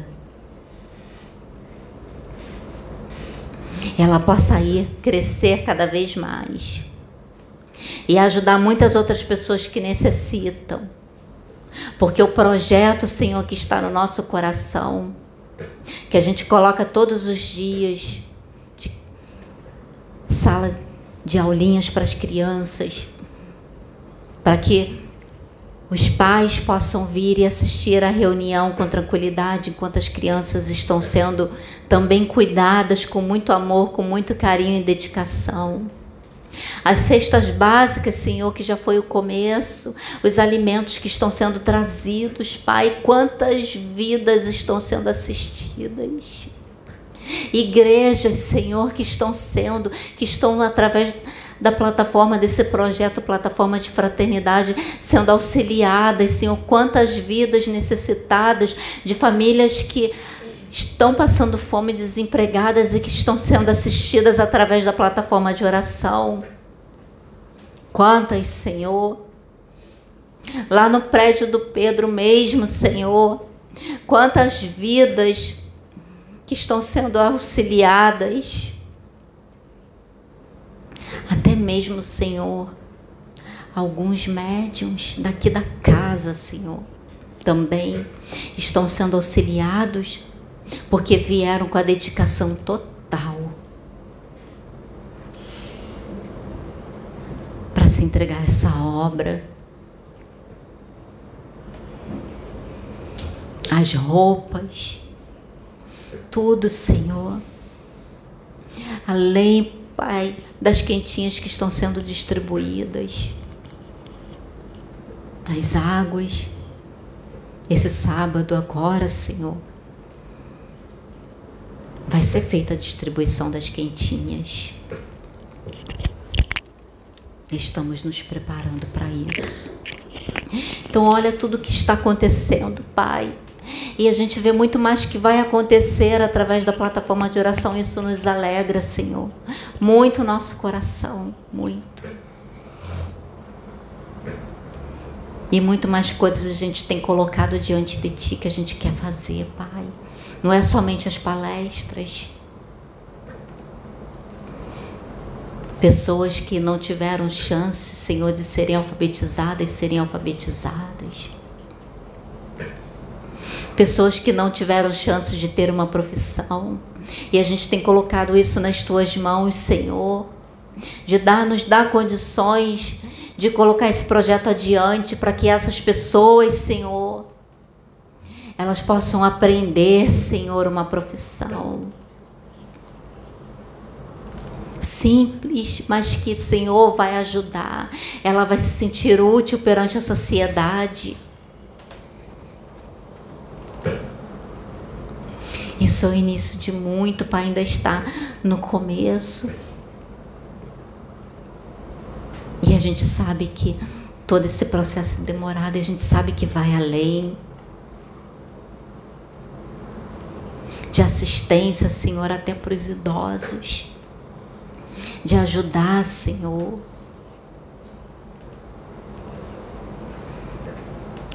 Ela possa ir crescer cada vez mais e ajudar muitas outras pessoas que necessitam. Porque o projeto, Senhor, que está no nosso coração, que a gente coloca todos os dias, de sala de aulinhas para as crianças, para que os pais possam vir e assistir à reunião com tranquilidade, enquanto as crianças estão sendo também cuidadas com muito amor, com muito carinho e dedicação. As cestas básicas, Senhor, que já foi o começo, os alimentos que estão sendo trazidos, Pai, quantas vidas estão sendo assistidas. Igrejas, Senhor, que estão sendo, que estão através da plataforma desse projeto, plataforma de fraternidade, sendo auxiliadas, Senhor, quantas vidas necessitadas de famílias que estão passando fome, desempregadas e que estão sendo assistidas através da plataforma de oração. Quantas, Senhor? Lá no prédio do Pedro mesmo, Senhor. Quantas vidas que estão sendo auxiliadas. Até mesmo, Senhor, alguns médiums daqui da casa, Senhor, também estão sendo auxiliados porque vieram com a dedicação total para se entregar a essa obra. As roupas, tudo, Senhor. Além, Pai, das quentinhas que estão sendo distribuídas, das águas. Esse sábado agora, Senhor vai ser feita a distribuição das quentinhas. Estamos nos preparando para isso. Então, olha tudo que está acontecendo, Pai. E a gente vê muito mais que vai acontecer através da plataforma de oração. Isso nos alegra, Senhor. Muito nosso coração, muito. E muito mais coisas a gente tem colocado diante de Ti que a gente quer fazer, Pai. Não é somente as palestras. Pessoas que não tiveram chance, Senhor, de serem alfabetizadas, serem alfabetizadas. Pessoas que não tiveram chance de ter uma profissão. E a gente tem colocado isso nas tuas mãos, Senhor. De dar, nos dar condições de colocar esse projeto adiante para que essas pessoas, Senhor, elas possam aprender, Senhor, uma profissão. simples, mas que Senhor vai ajudar. Ela vai se sentir útil perante a sociedade. Isso é o início de muito, Pai, ainda está no começo. E a gente sabe que todo esse processo demorado, a gente sabe que vai além. De assistência, Senhor, até para os idosos. De ajudar, Senhor.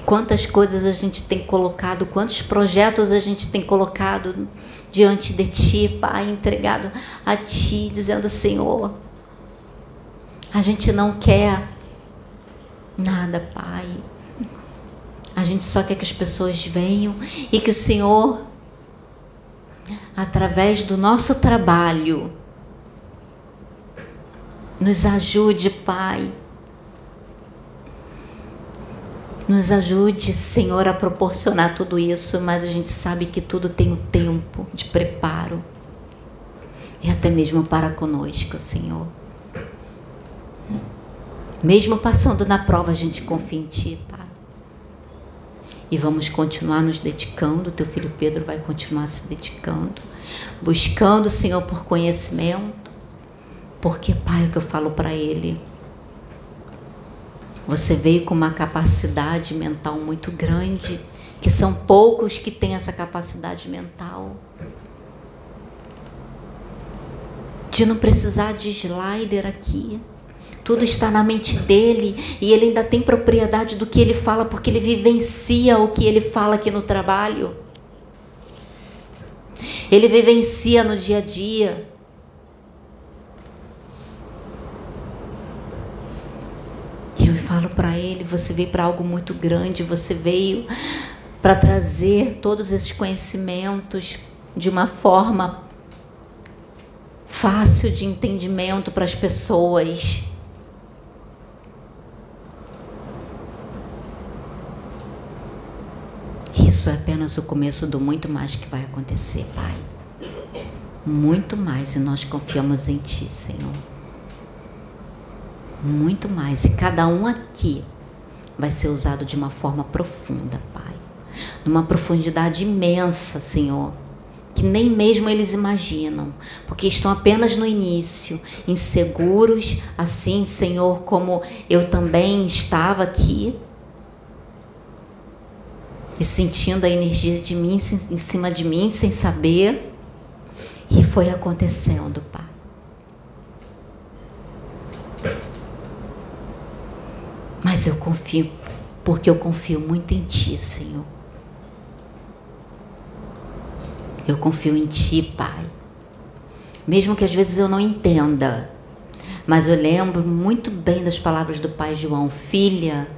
Quantas coisas a gente tem colocado, quantos projetos a gente tem colocado diante de Ti, Pai, entregado a Ti, dizendo: Senhor, a gente não quer nada, Pai. A gente só quer que as pessoas venham e que o Senhor, através do nosso trabalho, nos ajude, Pai, Nos ajude, Senhor, a proporcionar tudo isso, mas a gente sabe que tudo tem um tempo de preparo. E até mesmo para conosco, Senhor. Mesmo passando na prova, a gente confia em Ti, Pai. E vamos continuar nos dedicando. Teu filho Pedro vai continuar se dedicando, buscando, Senhor, por conhecimento. Porque, Pai, é o que eu falo para ele você veio com uma capacidade mental muito grande, que são poucos que têm essa capacidade mental. De não precisar de slider aqui. Tudo está na mente dele e ele ainda tem propriedade do que ele fala porque ele vivencia o que ele fala aqui no trabalho. Ele vivencia no dia a dia. falo para ele: você veio para algo muito grande, você veio para trazer todos esses conhecimentos de uma forma fácil de entendimento para as pessoas. Isso é apenas o começo do muito mais que vai acontecer, Pai. Muito mais, e nós confiamos em Ti, Senhor muito mais. E cada um aqui vai ser usado de uma forma profunda, Pai. Numa profundidade imensa, Senhor, que nem mesmo eles imaginam, porque estão apenas no início, inseguros, assim, Senhor, como eu também estava aqui. E sentindo a energia de mim em cima de mim, sem saber. E foi acontecendo, Pai. Mas eu confio, porque eu confio muito em Ti, Senhor. Eu confio em Ti, Pai. Mesmo que às vezes eu não entenda, mas eu lembro muito bem das palavras do pai João: Filha,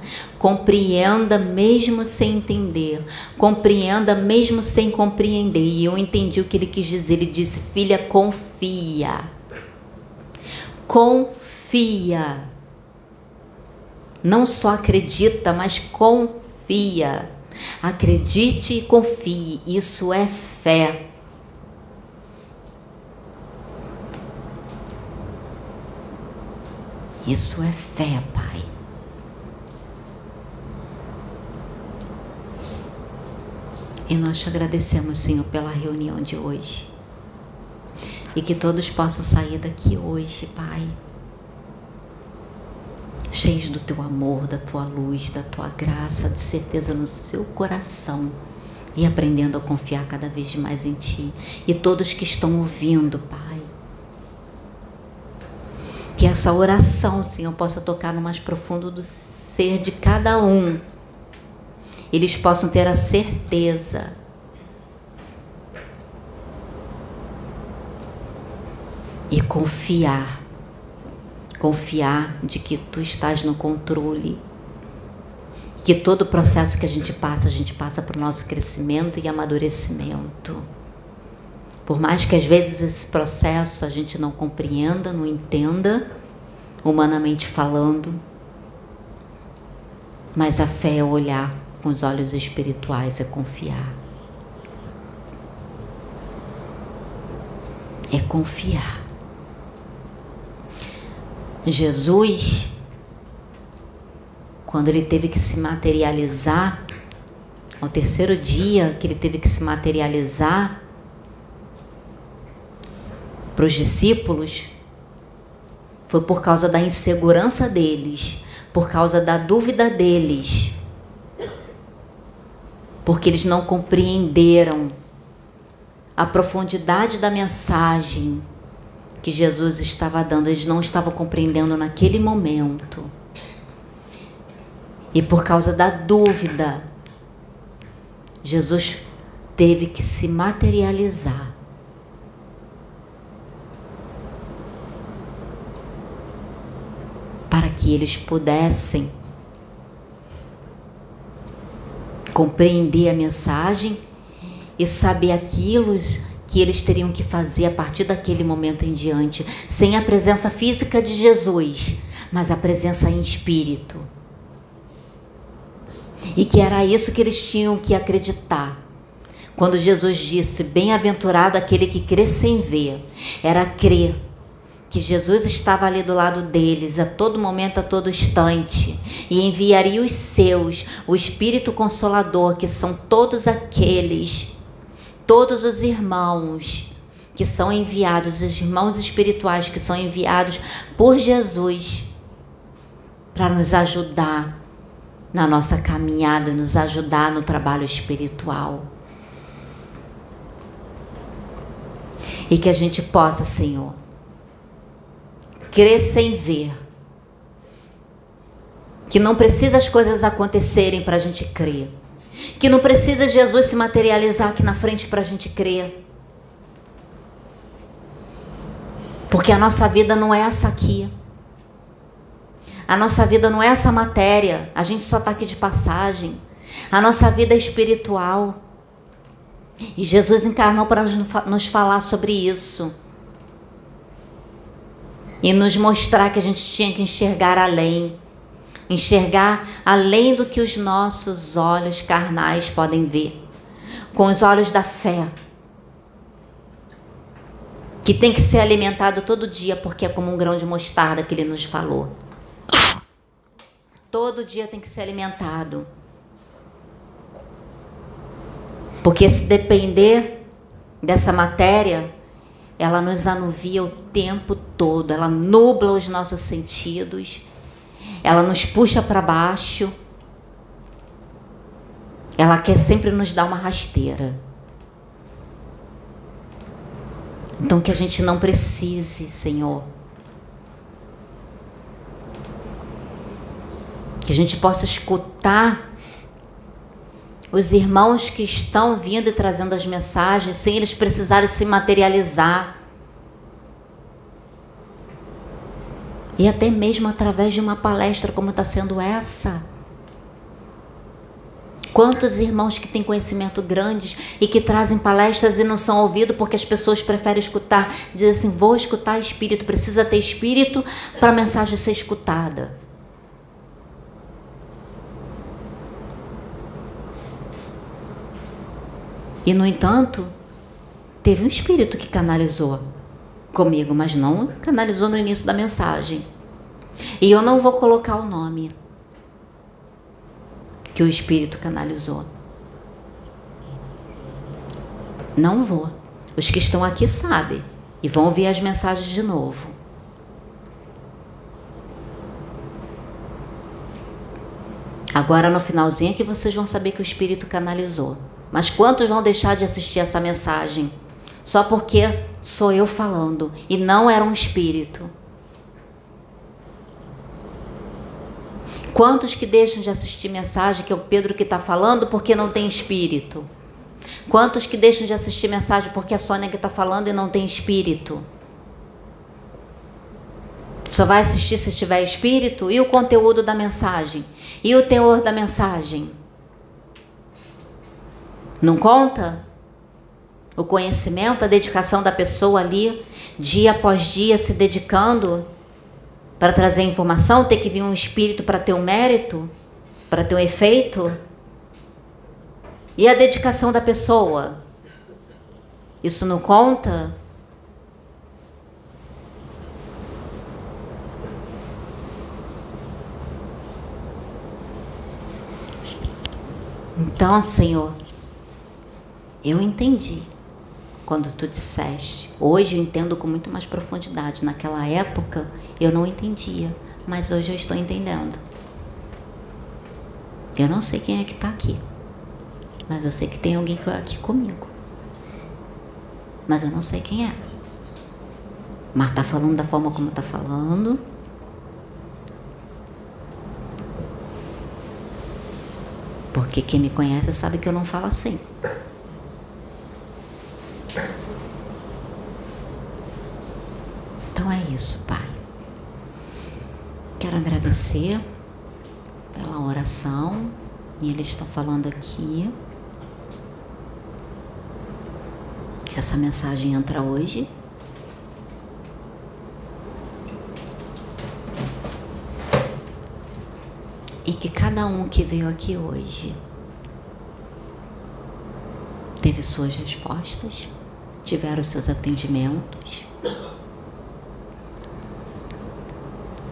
compreenda mesmo sem entender, compreenda mesmo sem compreender. E eu entendi o que ele quis dizer. Ele disse: Filha, confia. Confia não só acredita, mas confia. Acredite e confie, isso é fé. Isso é fé, Pai. E nós te agradecemos, Senhor, pela reunião de hoje. E que todos possam sair daqui hoje, Pai cheios do teu amor, da tua luz, da tua graça, de certeza no seu coração e aprendendo a confiar cada vez mais em ti. E todos que estão ouvindo, Pai, que essa oração, Senhor, possa tocar no mais profundo do ser de cada um. Eles possam ter a certeza e confiar confiar de que tu estás no controle. Que todo o processo que a gente passa, a gente passa para o nosso crescimento e amadurecimento. Por mais que às vezes esse processo a gente não compreenda, não entenda, humanamente falando, mas a fé é olhar com os olhos espirituais, é confiar. É confiar. Jesus, quando ele teve que se materializar, ao terceiro dia que ele teve que se materializar para os discípulos, foi por causa da insegurança deles, por causa da dúvida deles, porque eles não compreenderam a profundidade da mensagem que Jesus estava dando, eles não estavam compreendendo naquele momento. E por causa da dúvida, Jesus teve que se materializar. Para que eles pudessem compreender a mensagem e saber aquilo que eles teriam que fazer a partir daquele momento em diante, sem a presença física de Jesus, mas a presença em espírito. E que era isso que eles tinham que acreditar. Quando Jesus disse: Bem-aventurado aquele que crê sem ver, era crer que Jesus estava ali do lado deles a todo momento, a todo instante, e enviaria os seus, o Espírito Consolador, que são todos aqueles todos os irmãos que são enviados, os irmãos espirituais que são enviados por Jesus para nos ajudar na nossa caminhada, nos ajudar no trabalho espiritual. E que a gente possa, Senhor, crer sem ver. Que não precisa as coisas acontecerem para a gente crer que não precisa Jesus se materializar aqui na frente para a gente crer. Porque a nossa vida não é essa aqui. A nossa vida não é essa matéria. A gente só está aqui de passagem. A nossa vida é espiritual. E Jesus encarnou para nos falar sobre isso. E nos mostrar que a gente tinha que enxergar além enxergar além do que os nossos olhos carnais podem ver, com os olhos da fé, que tem que ser alimentado todo dia, porque é como um grão de mostarda que ele nos falou. Todo dia tem que ser alimentado. Porque se depender dessa matéria, ela nos anuvia o tempo todo, ela nubla os nossos sentidos ela nos puxa para baixo. Ela quer sempre nos dar uma rasteira. Então que a gente não precise, Senhor. Que a gente possa escutar os irmãos que estão vindo e trazendo as mensagens sem eles precisarem se materializar. E até mesmo através de uma palestra como está sendo essa. Quantos irmãos que têm conhecimento grandes e que trazem palestras e não são ouvidos porque as pessoas preferem escutar, dizem assim: vou escutar espírito, precisa ter espírito para a mensagem ser escutada. E no entanto, teve um espírito que canalizou comigo, mas não canalizou no início da mensagem. E eu não vou colocar o nome que o Espírito canalizou. Não vou. Os que estão aqui sabem e vão ouvir as mensagens de novo. Agora no finalzinho é que vocês vão saber que o Espírito canalizou. Mas quantos vão deixar de assistir essa mensagem? Só porque sou eu falando e não era um espírito. Quantos que deixam de assistir mensagem que é o Pedro que está falando porque não tem espírito? Quantos que deixam de assistir mensagem porque é a Sônia que está falando e não tem espírito? Só vai assistir se tiver espírito? E o conteúdo da mensagem? E o teor da mensagem? Não conta? O conhecimento, a dedicação da pessoa ali, dia após dia, se dedicando para trazer informação, ter que vir um espírito para ter um mérito, para ter um efeito. E a dedicação da pessoa? Isso não conta? Então, Senhor, eu entendi quando tu disseste. Hoje eu entendo com muito mais profundidade. Naquela época eu não entendia, mas hoje eu estou entendendo. Eu não sei quem é que está aqui, mas eu sei que tem alguém aqui comigo. Mas eu não sei quem é. Mas está falando da forma como está falando. Porque quem me conhece sabe que eu não falo assim. Então é isso, Pai. Quero agradecer pela oração. E eles estão falando aqui que essa mensagem entra hoje. E que cada um que veio aqui hoje teve suas respostas, tiveram seus atendimentos.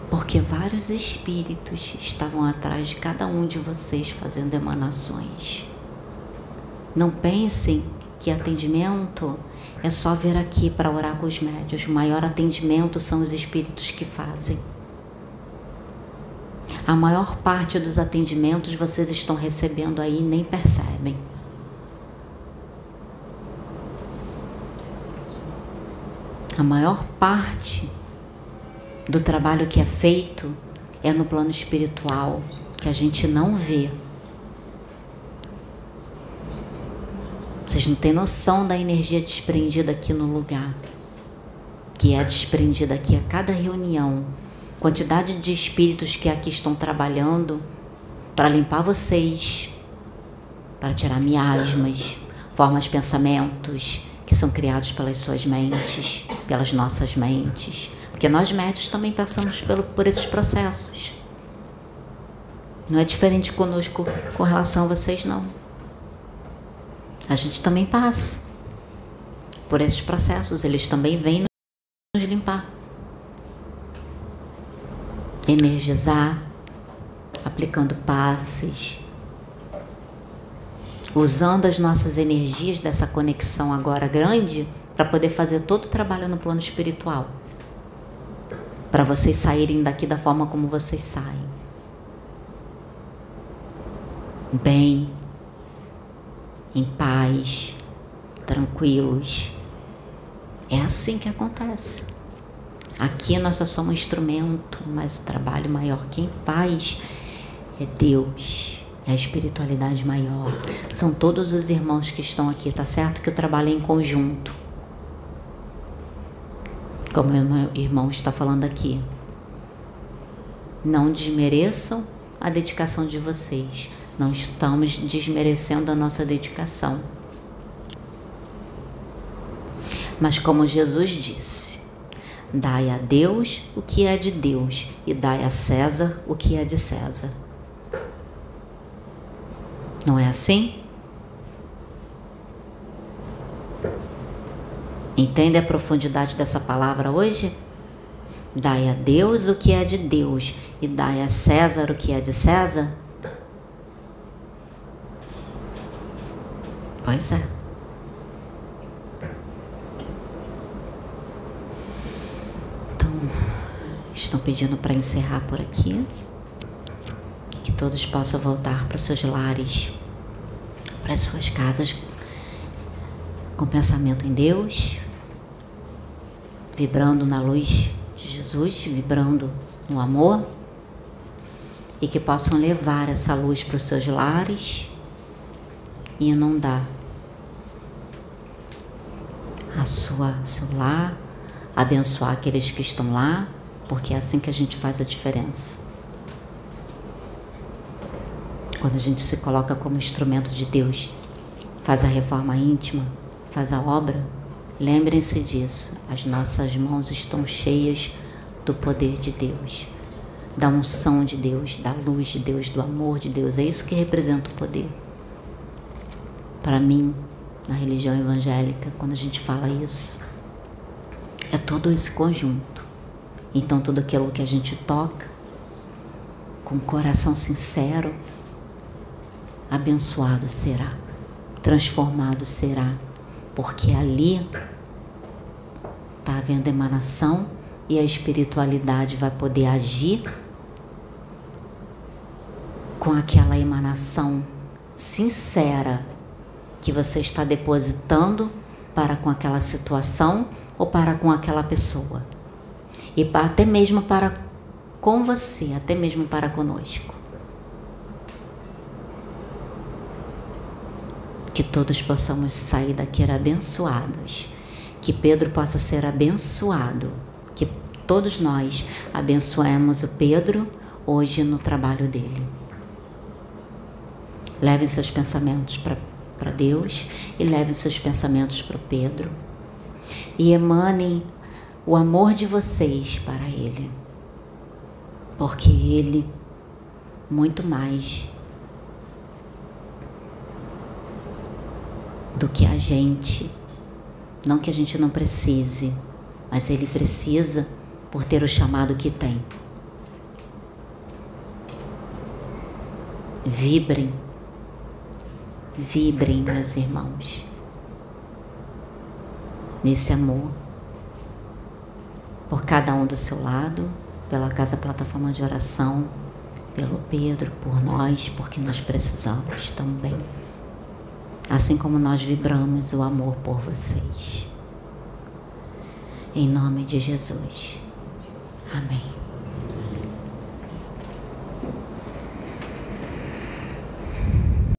Porque vários espíritos estavam atrás de cada um de vocês fazendo emanações. Não pensem que atendimento é só vir aqui para orar com os médios. O maior atendimento são os espíritos que fazem. A maior parte dos atendimentos vocês estão recebendo aí e nem percebem. A maior parte do trabalho que é feito é no plano espiritual, que a gente não vê. Vocês não têm noção da energia desprendida aqui no lugar, que é desprendida aqui a cada reunião. Quantidade de espíritos que aqui estão trabalhando para limpar vocês, para tirar miasmas, formas pensamentos que são criados pelas suas mentes, pelas nossas mentes porque nós médicos também passamos pelo, por esses processos. Não é diferente conosco com relação a vocês, não. A gente também passa por esses processos. Eles também vêm nos limpar. Energizar, aplicando passes, usando as nossas energias dessa conexão agora grande para poder fazer todo o trabalho no plano espiritual para vocês saírem daqui da forma como vocês saem. Bem, em paz, tranquilos. É assim que acontece. Aqui nós só somos instrumento, mas o trabalho maior quem faz é Deus, é a espiritualidade maior. São todos os irmãos que estão aqui, tá certo que o trabalho em conjunto como meu irmão está falando aqui. Não desmereçam a dedicação de vocês. Não estamos desmerecendo a nossa dedicação. Mas como Jesus disse, dai a Deus o que é de Deus e dai a César o que é de César. Não é assim? Entende a profundidade dessa palavra hoje? Dai a Deus o que é de Deus e dai a César o que é de César? Pois é. Então, estão pedindo para encerrar por aqui. Todos possam voltar para seus lares, para as suas casas, com pensamento em Deus, vibrando na luz de Jesus, vibrando no amor, e que possam levar essa luz para os seus lares e inundar a sua seu lar, abençoar aqueles que estão lá, porque é assim que a gente faz a diferença. Quando a gente se coloca como instrumento de Deus, faz a reforma íntima, faz a obra, Lembrem-se disso, as nossas mãos estão cheias do poder de Deus, da unção de Deus, da luz de Deus, do amor de Deus. É isso que representa o poder. Para mim, na religião evangélica, quando a gente fala isso, é todo esse conjunto. Então, tudo aquilo que a gente toca, com coração sincero, abençoado será, transformado será, porque ali está havendo emanação e a espiritualidade vai poder agir com aquela emanação sincera que você está depositando para com aquela situação ou para com aquela pessoa. E até mesmo para com você, até mesmo para conosco. Que todos possamos sair daqui abençoados. Que Pedro possa ser abençoado. Que todos nós abençoemos o Pedro hoje no trabalho dele. Levem seus pensamentos para Deus e levem seus pensamentos para o Pedro. E emanem o amor de vocês para Ele. Porque Ele, muito mais do que a gente, não que a gente não precise, mas Ele precisa por ter o chamado que tem. Vibrem Vibrem, meus irmãos, nesse amor, por cada um do seu lado, pela Casa Plataforma de Oração, pelo Pedro, por nós, porque nós precisamos também. Assim como nós vibramos o amor por vocês. Em nome de Jesus. Amém.